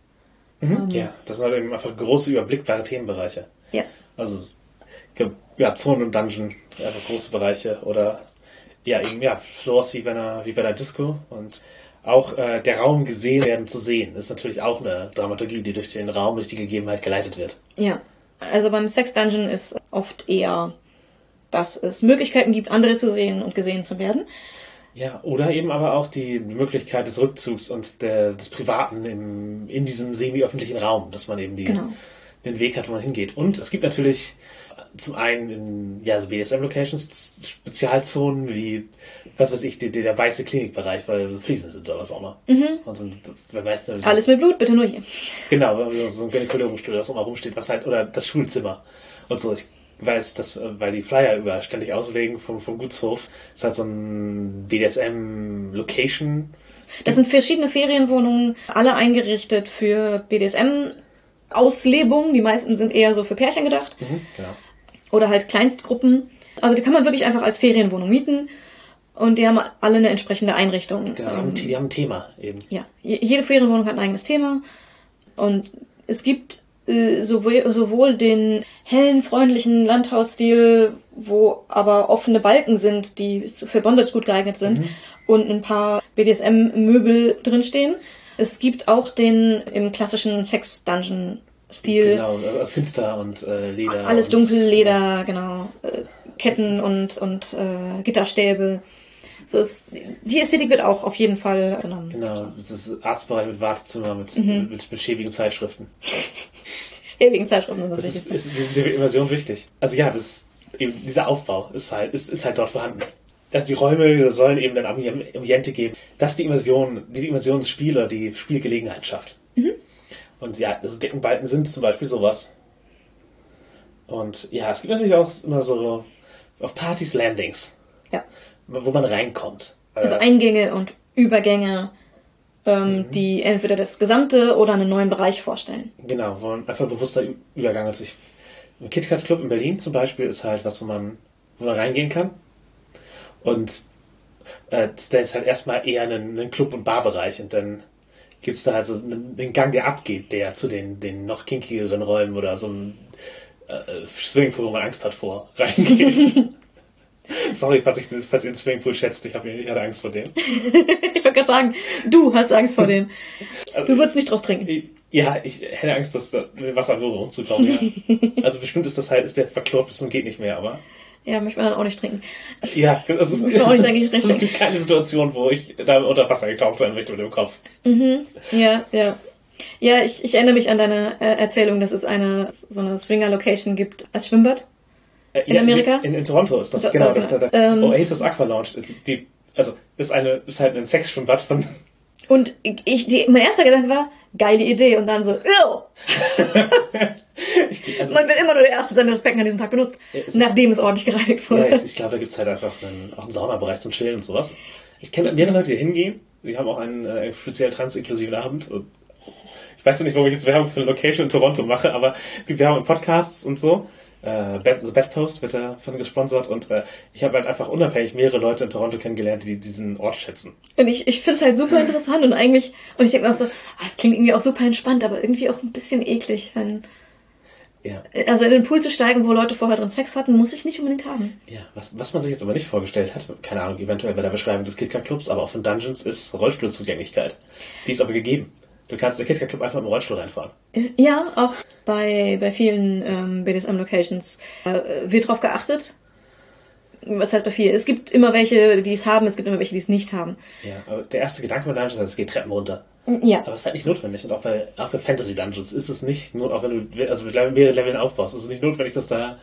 Mhm. Ja, das sind halt eben einfach große, überblickbare Themenbereiche. Ja. Also, ja, Zonen und Dungeon, einfach große Bereiche oder, ja, eben, ja, Floors wie bei einer, wie bei einer Disco und auch äh, der Raum gesehen werden zu sehen, ist natürlich auch eine Dramaturgie, die durch den Raum, durch die Gegebenheit geleitet wird. Ja. Also beim Sex Dungeon ist oft eher, dass es Möglichkeiten gibt, andere zu sehen und gesehen zu werden. Ja, oder eben aber auch die Möglichkeit des Rückzugs und der, des Privaten im, in diesem semi-öffentlichen Raum, dass man eben die, Genau. den Weg hat, wo man hingeht. Und es gibt natürlich zum einen in ja, so BDSM-Locations Spezialzonen wie, was weiß ich, die, der weiße Klinikbereich, weil Fliesen sind oder was auch immer. Und so, wer weiß, das- Alles mit Blut, bitte nur hier. Genau, so ein Gynäkologenstuhl, das auch mal rumsteht, was halt, oder das Schulzimmer und so. Ich weiß, dass, äh, weil die Flyer über ständig auslegen vom, vom Gutshof, ist halt so ein BDSM-Location. Das sind verschiedene Ferienwohnungen, alle eingerichtet für BDSM-Auslebung. Die meisten sind eher so für Pärchen gedacht. Genau. oder halt Kleinstgruppen. Also die kann man wirklich einfach als Ferienwohnung mieten und die haben alle eine entsprechende Einrichtung. Genau, die haben, Ähm, die haben ein Thema eben. ja, je- jede Ferienwohnung hat ein eigenes Thema und es gibt äh, sowohl, sowohl den hellen, freundlichen Landhausstil, wo aber offene Balken sind, die für Bondage gut geeignet sind und ein paar BDSM-Möbel drinstehen. Es gibt auch den im klassischen Sex-Dungeon-Stil. Genau, also finster und äh, Leder. Alles dunkel, Leder, genau. Äh, Ketten und, und äh, Gitterstäbe. Ist, die Ästhetik wird auch auf jeden Fall genommen. Genau, das ist Arztbereich mit Wartezimmer, mit, Mhm. mit, mit schäbigen Zeitschriften. (laughs) Schäbigen Zeitschriften sind das Das ist, ist, ist die Immersion wichtig. Also ja, das eben dieser Aufbau ist halt, ist, ist halt dort vorhanden. Also die Räume sollen eben Ambi- Ambiente geben, dass die Immersion, die, die oder die Spielgelegenheit schafft. Mhm. Und ja, also Deckenbalken sind zum Beispiel sowas. Und ja, es gibt natürlich auch immer so auf Partys Landings. Wo man reinkommt. Also Äh, Eingänge und Übergänge, ähm, die entweder das gesamte oder einen neuen Bereich vorstellen. Genau, wo man einfach bewusster Übergang ist. Ich, ein KitKat Club in Berlin zum Beispiel ist halt was, wo man, wo man reingehen kann. Und äh, der ist halt erstmal eher ein, ein Club- und Barbereich und dann gibt's da also einen, einen Gang, der abgeht, der zu den, den noch kinkigeren Räumen oder so ein äh, Swimmingpool, wo man Angst hat vor, (laughs) reingeht. (laughs) Sorry, falls, ich, falls ihr den Swimmingpool schätzt, ich, hab, ich hatte Angst vor dem. Ich wollte gerade sagen, du hast Angst vor dem. Du würdest nicht draus trinken. Ja, ich hätte Angst, dass da mit Wasser würde rumzukommen. Ja. (laughs) Also bestimmt ist das halt, ist der verklort bis zum geht nicht mehr, aber Ja, möchte man dann auch nicht trinken. ja, das ist, (laughs) auch nicht sagen, ich es richtig. gibt keine Situation, wo ich da unter Wasser getaucht werden möchte mit dem Kopf. Ja, ja. Ja, ich, ich erinnere mich an deine äh, Erzählung, dass es eine so eine Swinger-Location gibt als Schwimmbad. In Amerika? In, in Toronto ist das, Da- genau, da- das ist der, ähm, Oasis Aqua Lounge. Die, also ist eine, ist halt ein Sexschwimmbad von (laughs) Und ich, die, mein erster Gedanke war, geile Idee. Und dann so, also, Man will immer nur der Erste sein, der das Becken an diesem Tag benutzt, es- nachdem es ordentlich gereinigt wurde. Ja, ich, ich glaube, da gibt's halt einfach einen, auch einen Saunabereich zum Chillen und sowas. Ich kenne mehrere Leute, die hingehen. Die haben auch einen äh, speziell trans-inklusiven Abend. Und ich weiß ja nicht, warum ich jetzt Werbung für eine Location in Toronto mache, aber es gibt Werbung in Podcasts und so. Äh, Bad, The Bad Post wird davon gesponsert und äh, ich habe halt einfach unabhängig mehrere Leute in Toronto kennengelernt, die diesen Ort schätzen. Und ich, ich finde es halt super interessant und eigentlich, und ich denke mir auch so, ah, es klingt irgendwie auch super entspannt, aber irgendwie auch ein bisschen eklig, wenn, Ja. also in den Pool zu steigen, wo Leute vorher drin Sex hatten, muss ich nicht unbedingt haben. Ja, was, was man sich jetzt aber nicht vorgestellt hat, keine Ahnung, eventuell bei der Beschreibung des KitKat Clubs, aber auch von Dungeons ist Rollstuhlzugänglichkeit. Die ist aber gegeben. Du kannst in den KitKat Club einfach mit dem Rollstuhl reinfahren. Ja, auch bei, bei vielen ähm, BDSM-Locations äh, wird drauf geachtet. Was heißt bei vielen? Es gibt immer welche, die es haben, es gibt immer welche, die es nicht haben. Ja, aber der erste Gedanke bei Dungeons ist, es geht Treppen runter. Ja, Aber es ist halt nicht notwendig. Und auch bei, auch bei Fantasy Dungeons ist es nicht, nur auch wenn du also mit mehreren Leveln aufbaust, ist es nicht notwendig, dass da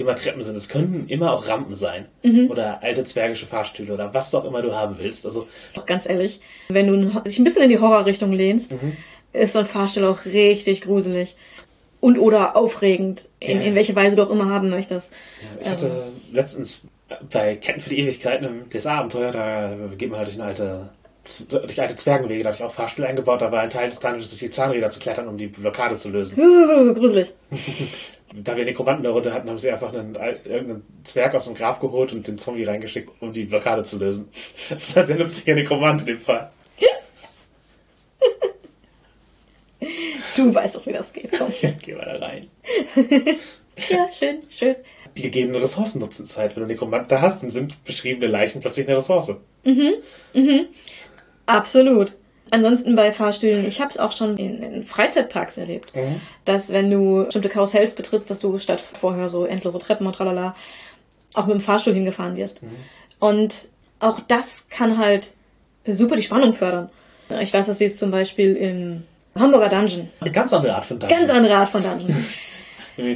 immer Treppen sind. Es können immer auch Rampen sein. Oder alte zwergische Fahrstühle oder was auch immer du haben willst. Also, auch ganz ehrlich, wenn du dich ein bisschen in die Horrorrichtung lehnst, ist so ein Fahrstuhl auch richtig gruselig. Und oder aufregend, in, Ja. in welche Weise du auch immer haben möchtest. ich hatte Also, letztens bei Ketten für die Ewigkeit, das Abenteuer, da geht man halt durch eine alte, durch alte Zwergenwege, da hatte ich auch Fahrstühle eingebaut, da war ein Teil des Dungeons, durch die Zahnräder zu klettern, um die Blockade zu lösen. (laughs) gruselig. (laughs) Da wir Nekromanten darunter hatten, haben sie einfach einen, irgendeinen Zwerg aus dem Grab geholt und den Zombie reingeschickt, um die Blockade zu lösen. (laughs) Das war sehr nützlicher Nekromant in dem Fall. (laughs) Du weißt doch, wie das geht. Komm. (laughs) Geh mal da rein. Ja, schön, schön. Die gegebenen Ressourcen nutzen Zeit. Wenn du Nekromant da hast, dann sind beschriebene Leichen plötzlich eine Ressource. Absolut. Ansonsten bei Fahrstühlen, ich habe es auch schon in, in Freizeitparks erlebt, dass wenn du bestimmte Karussells betrittst, dass du statt vorher so endlose Treppen und tralala auch mit dem Fahrstuhl hingefahren wirst. Und auch das kann halt super die Spannung fördern. Ich weiß, dass sie es zum Beispiel im Hamburger Dungeon, Eine ganz andere Art von Dungeon. ganz andere Art von Dungeon, (laughs)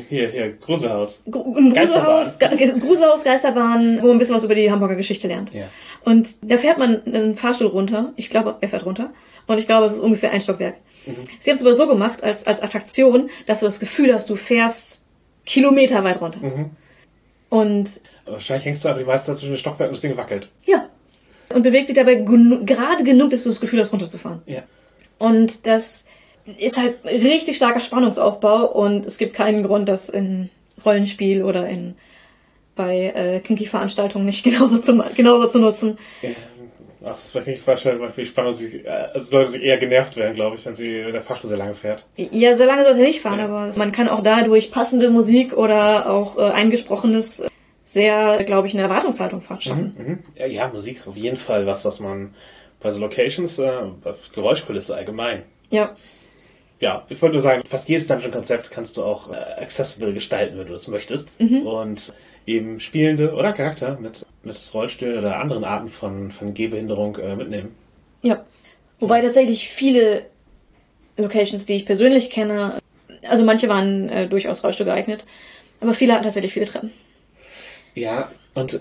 Hier, hier, Gruselhaus. Geisterbahn. Gruselhaus, Gruselhaus, Geisterbahn, wo man ein bisschen was über die Hamburger Geschichte lernt. Ja. Und da fährt man einen Fahrstuhl runter. Ich glaube, er fährt runter. Und ich glaube, es ist ungefähr ein Stockwerk. Sie haben es aber so gemacht, als, als Attraktion, dass du das Gefühl hast, du fährst Kilometer weit runter. Und Wahrscheinlich hängst du einfach die meiste Zeit zwischen den Stockwerken und das Ding wackelt. ja. Und bewegt sich dabei genu gerade genug, dass du das Gefühl hast, runterzufahren. Ja. Und das ist halt richtig starker Spannungsaufbau und es gibt keinen Grund, das in Rollenspiel oder in bei äh, Kinky-Veranstaltungen nicht (laughs) genauso zu, genauso zu nutzen. Ähm, Ach, das ist falsch, weil wie spannend sie, äh, also Leute sich eher genervt werden, glaube ich, wenn sie wenn der Fahrstuhl sehr lange fährt. Ja, so lange sollte er nicht fahren, Ja. aber man kann auch dadurch passende Musik oder auch äh, eingesprochenes sehr, glaube ich, eine Erwartungshaltung schaffen. Mhm. Ja, ja, Musik ist auf jeden Fall was, was man bei so Locations, äh, bei Geräuschkulisse allgemein. Ja. Ja, ich wollte nur sagen, fast jedes Dungeon-Konzept kannst du auch äh, accessible gestalten, wenn du das möchtest. Und eben Spielende oder Charakter mit, mit Rollstühlen oder anderen Arten von, von Gehbehinderung äh, mitnehmen. Ja. Wobei tatsächlich viele Locations, die ich persönlich kenne, also manche waren äh, durchaus Rollstuhl geeignet, aber viele hatten tatsächlich viele Treppen. Ja, und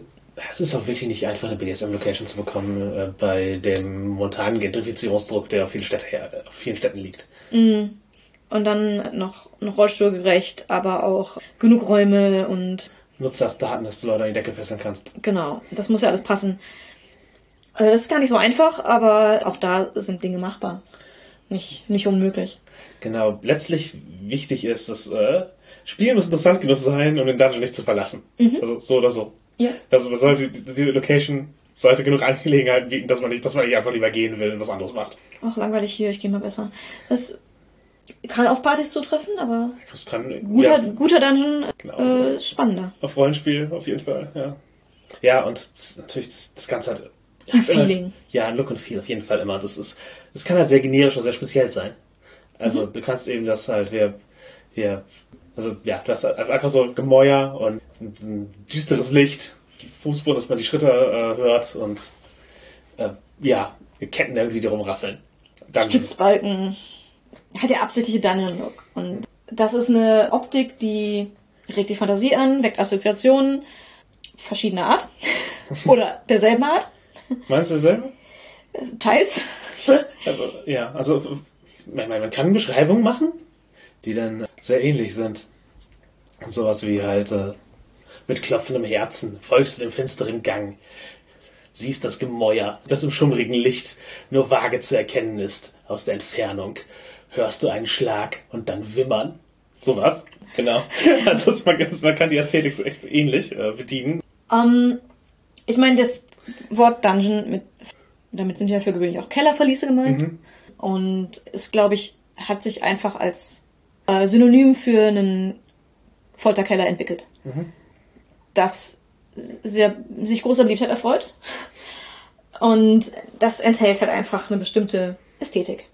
es ist auch wirklich nicht einfach, eine BDSM-Location zu bekommen, äh, bei dem momentanen Gentrifizierungsdruck, der auf, viele Städte her, auf vielen Städten liegt. Und dann noch, noch rollstuhlgerecht, aber auch genug Räume und nutzt das Daten, dass du Leute an die Decke fesseln kannst. Genau, das muss ja alles passen. Äh, Das ist gar nicht so einfach, aber auch da sind Dinge machbar. Nicht, nicht unmöglich. Genau, letztlich wichtig ist, dass äh, Spielen muss interessant genug sein, um den Dungeon nicht zu verlassen. Also so oder so. Ja. Also man sollte die Location sollte genug Angelegenheiten bieten, dass man nicht, dass man nicht einfach lieber gehen will und was anderes macht. Ach, langweilig hier, ich gehe mal besser. Das kann auf Partys zutreffen, aber Das kann guter, ja, guter Dungeon Genau. äh, ist spannender. auf Rollenspiel auf jeden Fall, ja. Ja, und das, natürlich das, das Ganze hat Ein Feeling. Ja, ein Look und Feel auf jeden Fall immer. Das ist, das kann halt sehr generisch und sehr speziell sein. Also du kannst eben das halt, wir, wir, also ja, du hast einfach so Gemäuer und ein, ein düsteres Licht, Fußboden, dass man die Schritte äh, hört und äh, ja, Ketten irgendwie, die rumrasseln. Stützbalken hat der absichtliche Dungeon-Look. Und das ist eine Optik, die regt die Fantasie an, weckt Assoziationen verschiedener Art. (laughs) Oder derselben Art, meinst du dasselbe? teils. Also, ja, also man, man man kann Beschreibungen machen, die dann sehr ähnlich sind. Sowas wie halt äh, mit klopfendem Herzen folgst du dem finsteren Gang, siehst das Gemäuer, das im schummrigen Licht nur vage zu erkennen ist aus der Entfernung. Hörst du einen Schlag und dann wimmern. Sowas, genau. (laughs) Also es- man, man kann die Ästhetik so echt ähnlich äh, bedienen. Ähm, ich meine, das Wort Dungeon, mit, damit sind ja für gewöhnlich auch Kellerverliese gemeint. Und es, glaube ich, hat sich einfach als äh, Synonym für einen Folterkeller entwickelt. Das sehr, sich großer Beliebtheit erfreut. Und das enthält halt einfach eine bestimmte Ästhetik.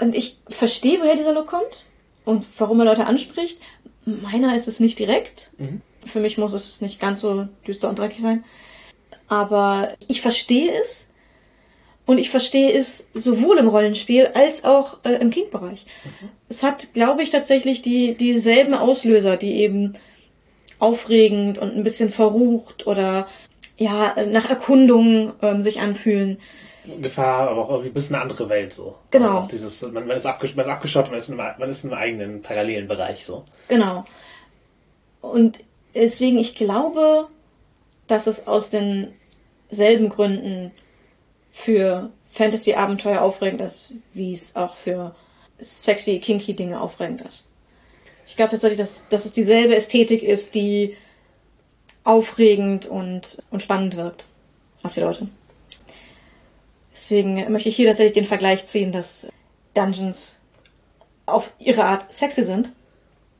Und ich verstehe, woher dieser Look kommt und warum er Leute anspricht. Meiner ist es nicht direkt. Für mich muss es nicht ganz so düster und dreckig sein. Aber ich verstehe es. Und ich verstehe es sowohl im Rollenspiel als auch äh, im King-Bereich. Es hat, glaube ich, tatsächlich die, dieselben Auslöser, die eben aufregend und ein bisschen verrucht oder ja, nach Erkundung ähm, sich anfühlen. Gefahr, aber auch irgendwie ein bisschen eine andere Welt so. Genau. Auch dieses, man, man, ist abgesch man ist abgeschottet, man ist, in einem, man ist in einem eigenen parallelen Bereich so. Genau. Und deswegen, ich glaube, dass es aus denselben Gründen für Fantasy-Abenteuer aufregend ist, wie es auch für sexy, kinky Dinge aufregend ist. Ich glaube tatsächlich, dass, dass es dieselbe Ästhetik ist, die aufregend und, und spannend wirkt auf die Leute. Deswegen möchte ich hier tatsächlich den Vergleich ziehen, dass Dungeons auf ihre Art sexy sind.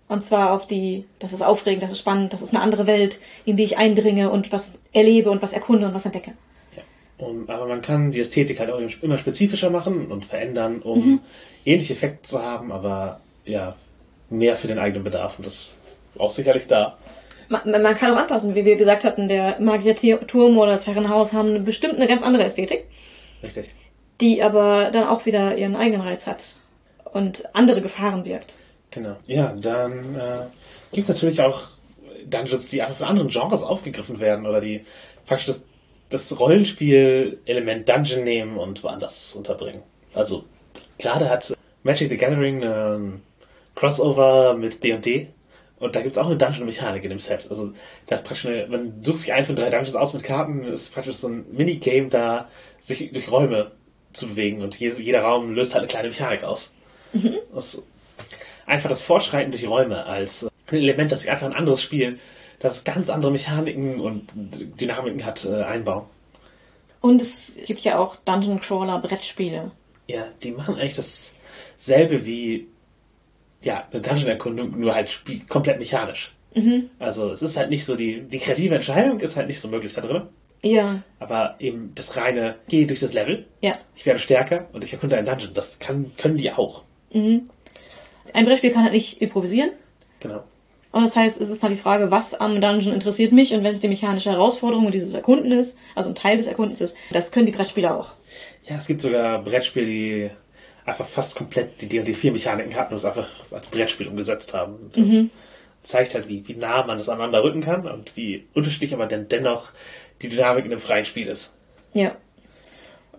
Und zwar auf die, das ist aufregend, das ist spannend, das ist eine andere Welt, in die ich eindringe und was erlebe und was erkunde und was entdecke. Ja. Um, aber man kann die Ästhetik halt auch immer spezifischer machen und verändern, um Mhm. ähnliche Effekte zu haben, aber ja, mehr für den eigenen Bedarf. Und das ist auch sicherlich da. Man, man kann auch anpassen, wie wir gesagt hatten, der Magierturm oder das Herrenhaus haben eine, bestimmt eine ganz andere Ästhetik, Richtig. die aber dann auch wieder ihren eigenen Reiz hat und andere Gefahren birgt. Genau. Ja, dann äh, gibt es natürlich auch Dungeons, die einfach von anderen Genres aufgegriffen werden oder die praktisch das, das Rollenspiel-Element Dungeon nehmen und woanders unterbringen. Also gerade hat Magic the Gathering ein Crossover mit D&D und da gibt es auch eine Dungeon-Mechanik in dem Set. Also da ist praktisch eine, man sucht sich ein von drei Dungeons aus mit Karten, ist praktisch so ein Minigame da, sich durch Räume zu bewegen und jeder, Raum löst halt eine kleine Mechanik aus. Das einfach das Fortschreiten durch Räume als ein Element, das sich einfach ein anderes Spiel, das ganz andere Mechaniken und Dynamiken hat, äh, einbauen. Und es gibt ja auch Dungeon Crawler Brettspiele. Ja, die machen eigentlich dasselbe wie ja, eine Dungeon-Erkundung, nur halt komplett mechanisch. Also es ist halt nicht so, die, die kreative Entscheidung ist halt nicht so möglich da drin, Ja, aber eben das reine, gehe durch das Level, ja. ich werde stärker und ich erkunde einen Dungeon, das kann, können die auch. Ein Brettspiel kann halt nicht improvisieren. Genau. Und das heißt, es ist halt die Frage, was am Dungeon interessiert mich und wenn es die mechanische Herausforderung und dieses Erkunden ist, also ein Teil des Erkundens ist, das können die Brettspieler auch. Ja, es gibt sogar Brettspiele, die einfach fast komplett die D&D 4 Mechaniken hatten und es einfach als Brettspiel umgesetzt haben. Das zeigt halt, wie, wie nah man das aneinander rücken kann und wie unterschiedlich aber dann dennoch die Dynamik in einem freien Spiel ist. Ja.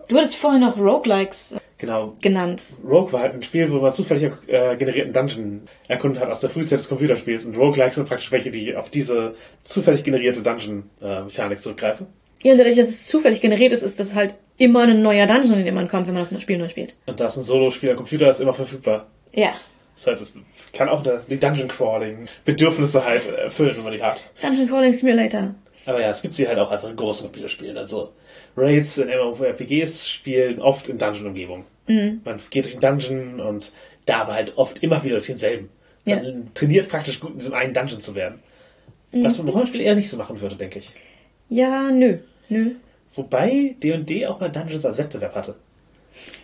Du hattest vorhin noch Roguelikes genau. genannt. Rogue war halt ein Spiel, wo man zufällig äh, generierten Dungeon erkundet hat aus der Frühzeit des Computerspiels. Und Roguelikes sind praktisch welche, die auf diese zufällig generierte Dungeon-Mechanik zurückgreifen. Ja, und dadurch, dass es zufällig generiert ist, ist das halt immer ein neuer Dungeon, in den man kommt, wenn man das Spiel neu spielt. Und das ein Solo-Spiel am Computer ist immer verfügbar. Ja. Das heißt, es kann auch die Dungeon-Crawling-Bedürfnisse halt erfüllen, wenn man die hat. Dungeon Crawling Simulator. Aber ja, es gibt sie halt auch einfach in großen Computerspielen. Also Raids in MMORPGs spielen oft in Dungeon-Umgebung. Mhm. Man geht durch den Dungeon und da aber halt oft immer wieder durch denselben. Man Ja. trainiert praktisch gut in diesem einen Dungeon zu werden. Was man im Rollenspiel eher nicht so machen würde, denke ich. Ja, nö. Nö. Wobei D&D auch mal Dungeons als Wettbewerb hatte.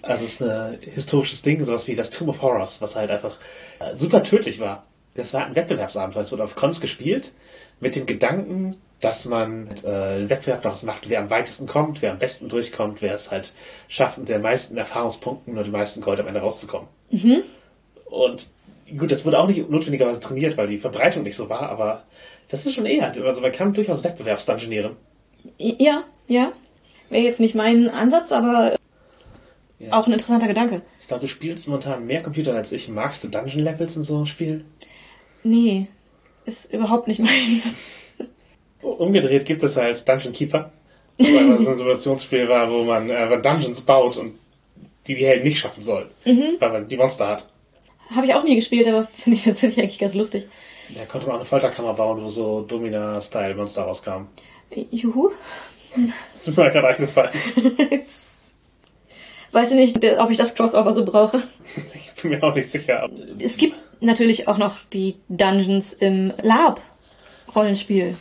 Also es ist ein historisches Ding, sowas wie das Tomb of Horrors, was halt einfach äh, super tödlich war. Das war ein Wettbewerbsabenteuer, es wurde auf Cons gespielt, mit dem Gedanken, dass man äh, einen Wettbewerb daraus macht, wer am weitesten kommt, wer am besten durchkommt, wer es halt schafft, mit den meisten Erfahrungspunkten und den meisten Gold am Ende rauszukommen. Und gut, das wurde auch nicht notwendigerweise trainiert, weil die Verbreitung nicht so war, aber das ist schon eher, also man kann durchaus Wettbewerbsdungeonieren. Ja, ja. Wäre jetzt nicht mein Ansatz, aber Ja. auch ein interessanter Gedanke. Ich glaube, du spielst momentan mehr Computer als ich. Magst du Dungeon Levels in so einem Spiel? Nee, ist überhaupt nicht (laughs) meins. Umgedreht gibt es halt Dungeon Keeper. Was einfach so ein Simulationsspiel war, wo man äh, Dungeons baut und die die Helden nicht schaffen sollen. Weil man die Monster hat. Habe ich auch nie gespielt, aber (laughs) finde ich tatsächlich eigentlich ganz lustig. Da konnte man auch eine Folterkammer bauen, wo so Domina-Style-Monster rauskamen. Juhu. Das (laughs) ist mir gerade eingefallen. (laughs) Weiß ich nicht, ob ich das Crossover so brauche. (laughs) Ich bin mir auch nicht sicher. Es gibt natürlich auch noch die Dungeons im Lab-Rollenspiel.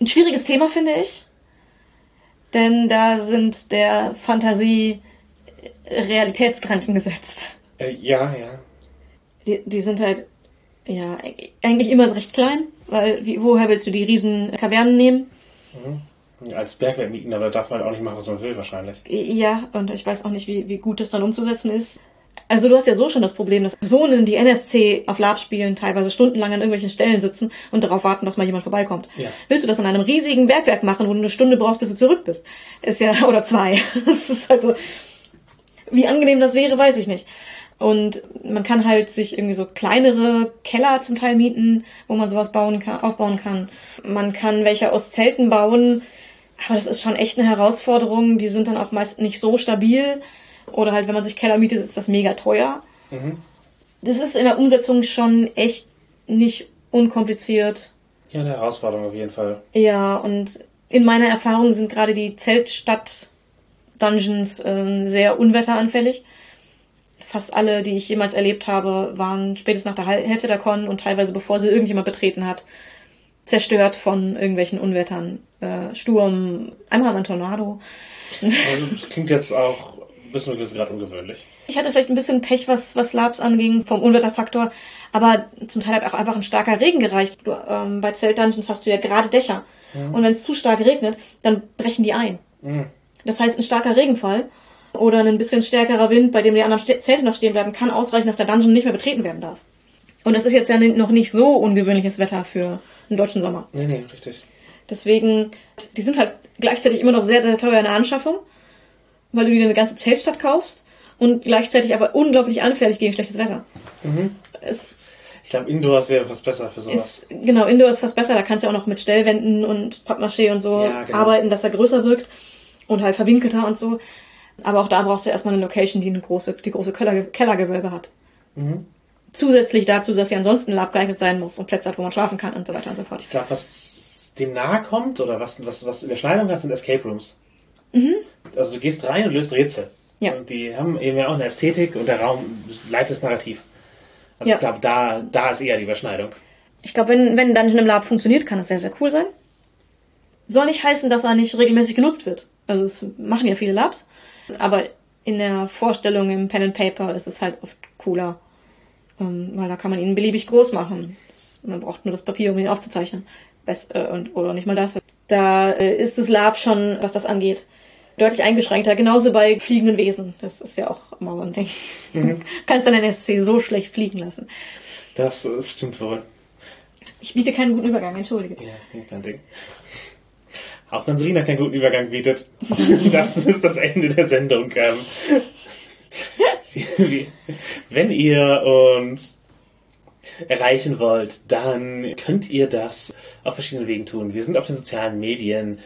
Ein schwieriges Thema, finde ich. Denn da sind der Fantasie Realitätsgrenzen gesetzt. Äh, ja, ja. Die, die sind halt, ja, eigentlich immer recht klein, weil wie, woher willst du die riesen Kavernen nehmen? Als Bergwerk mieten, aber darf man halt auch nicht machen, was man will, wahrscheinlich. Ja, und ich weiß auch nicht, wie, wie gut das dann umzusetzen ist. Also du hast ja so schon das Problem, dass Personen, die NSC auf Lab spielen, teilweise stundenlang an irgendwelchen Stellen sitzen und darauf warten, dass mal jemand vorbeikommt. Ja. Willst du das an einem riesigen Bergwerk machen, wo du eine Stunde brauchst, bis du zurück bist? Ist ja, oder zwei. (laughs) Das ist also, wie angenehm das wäre, weiß ich nicht. Und man kann halt sich irgendwie so kleinere Keller zum Teil mieten, wo man sowas bauen kann, aufbauen kann. Man kann welche aus Zelten bauen, aber das ist schon echt eine Herausforderung. Die sind dann auch meist nicht so stabil. Oder halt, wenn man sich Keller mietet, ist das mega teuer. Das ist in der Umsetzung schon echt nicht unkompliziert. Ja, eine Herausforderung auf jeden Fall. Ja, und in meiner Erfahrung sind gerade die Zeltstadt-Dungeons äh, sehr unwetteranfällig. Fast alle, die ich jemals erlebt habe, waren spätestens nach der Hälfte der Con und teilweise bevor sie irgendjemand betreten hat, zerstört von irgendwelchen Unwettern. Äh, Sturm, einmal ein Tornado. Also, das klingt jetzt auch ein bisschen gerade ungewöhnlich. Ich hatte vielleicht ein bisschen Pech, was, was Labs anging, vom Unwetterfaktor, aber zum Teil hat auch einfach ein starker Regen gereicht. Du, ähm, bei Zeltdungeons hast du ja gerade Dächer. Und wenn es zu stark regnet, dann brechen die ein. Das heißt, ein starker Regenfall oder ein bisschen stärkerer Wind, bei dem die anderen Zelte noch stehen bleiben, kann ausreichen, dass der Dungeon nicht mehr betreten werden darf. Und das ist jetzt ja noch nicht so ungewöhnliches Wetter für einen deutschen Sommer. Nee, nee, richtig. Deswegen, die sind halt gleichzeitig immer noch sehr, sehr teuer in der Anschaffung, weil du dir eine ganze Zeltstadt kaufst und gleichzeitig aber unglaublich anfällig gegen schlechtes Wetter. Es Ich glaube, Indoors wäre was besser für sowas. ist, genau, Indoor ist fast besser, da kannst du auch noch mit Stellwänden und Pappmaché und so Ja, genau. arbeiten, dass er größer wirkt und halt verwinkelter und so. Aber auch da brauchst du erstmal eine Location, die eine große, die große Keller, Kellergewölbe hat. Mhm. Zusätzlich dazu, dass sie ansonsten lab geeignet sein muss und Plätze hat, wo man schlafen kann und so weiter und so fort. Ich glaube, was dem nahe kommt oder was, was, was Überschneidung hat, sind Escape Rooms. Also du gehst rein und löst Rätsel. Ja. Und die haben eben ja auch eine Ästhetik und der Raum leitet das Narrativ. Also Ja. ich glaube, da, da ist eher die Überschneidung. Ich glaube, wenn, wenn ein Dungeon im Lab funktioniert, kann es sehr, sehr cool sein. Soll nicht heißen, dass er nicht regelmäßig genutzt wird. Also es machen ja viele Labs. Aber in der Vorstellung im Pen and Paper ist es halt oft cooler. Ähm, weil da kann man ihn beliebig groß machen. Das, man braucht nur das Papier, um ihn aufzuzeichnen. Best, äh, und, oder nicht mal das. Da äh, ist das Lab schon, was das angeht, deutlich eingeschränkter. Genauso bei fliegenden Wesen. Das ist ja auch immer so ein Ding. (laughs) Kannst deinen SC so schlecht fliegen lassen. Das, das stimmt wohl. Ich biete keinen guten Übergang, entschuldige. Ja, kein Ding. Auch wenn Serena keinen guten Übergang bietet. (laughs) Das ist das Ende der Sendung. Ähm, (laughs) Wenn ihr uns erreichen wollt, dann könnt ihr das auf verschiedenen Wegen tun. Wir sind auf den sozialen Medien,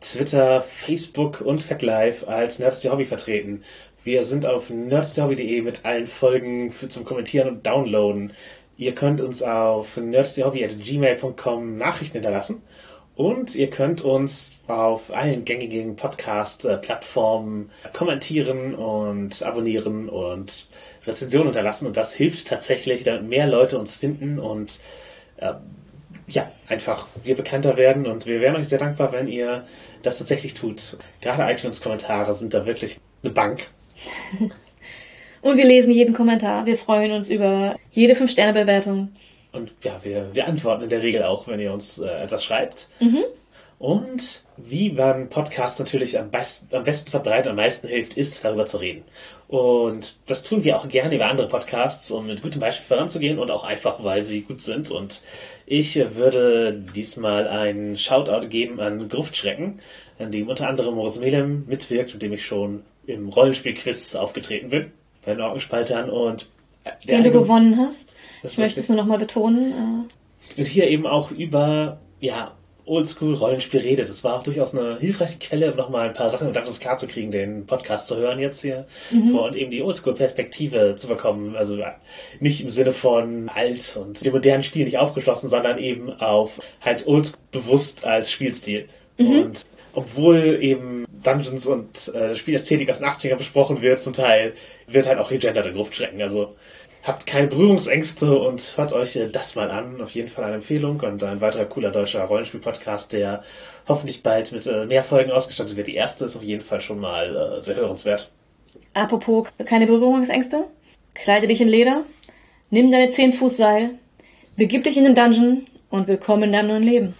Twitter, Facebook und FatLife als Nerds Hobby vertreten. Wir sind auf nerdsthehobby.de mit allen Folgen für, zum Kommentieren und Downloaden. Ihr könnt uns auf nerdsthehobby.gmail.com Nachrichten hinterlassen. Und ihr könnt uns auf allen gängigen Podcast-Plattformen kommentieren und abonnieren und Rezensionen unterlassen. Und das hilft tatsächlich, damit mehr Leute uns finden und äh, ja, einfach wir bekannter werden. Und wir wären euch sehr dankbar, wenn ihr das tatsächlich tut. Gerade iTunes-Kommentare sind da wirklich eine Bank. (laughs) Und wir lesen jeden Kommentar. Wir freuen uns über jede 5-Sterne-Bewertung. Und ja, wir, wir antworten in der Regel auch, wenn ihr uns äh, etwas schreibt. Mhm. Und wie beim Podcast natürlich am, best, am besten verbreitet, am meisten hilft, ist, darüber zu reden. Und das tun wir auch gerne über andere Podcasts, um mit gutem Beispiel voranzugehen und auch einfach, weil sie gut sind. Und ich würde diesmal einen Shoutout geben an Gruftschrecken, an dem unter anderem Moritz Melem mitwirkt, mit dem ich schon im Rollenspiel-Quiz aufgetreten bin, bei den Orkenspaltern. Und den du gewonnen hast. ich möchte es nur nochmal betonen. Äh. Und hier eben auch über, ja, Oldschool-Rollenspiel redet. Das war auch durchaus eine hilfreiche Quelle, um nochmal ein paar Sachen und das klar zu kriegen, den Podcast zu hören jetzt hier mhm. vor und eben die Oldschool-Perspektive zu bekommen. Also nicht im Sinne von alt und dem modernen Spiel nicht aufgeschlossen, sondern eben auf halt Oldschool bewusst als Spielstil. Mhm. Und obwohl eben Dungeons und äh, Spielästhetik aus den 80ern besprochen wird, zum Teil, wird halt auch gegendert in Gruftschrecken. Also habt keine Berührungsängste und hört euch das mal an. Auf jeden Fall eine Empfehlung und ein weiterer cooler deutscher Rollenspiel-Podcast, der hoffentlich bald mit äh, mehr Folgen ausgestattet wird. Die erste ist auf jeden Fall schon mal äh, sehr hörenswert. Apropos keine Berührungsängste, kleide dich in Leder, nimm deine 10 Fuß Seil, begib dich in den Dungeon und willkommen in deinem neuen Leben.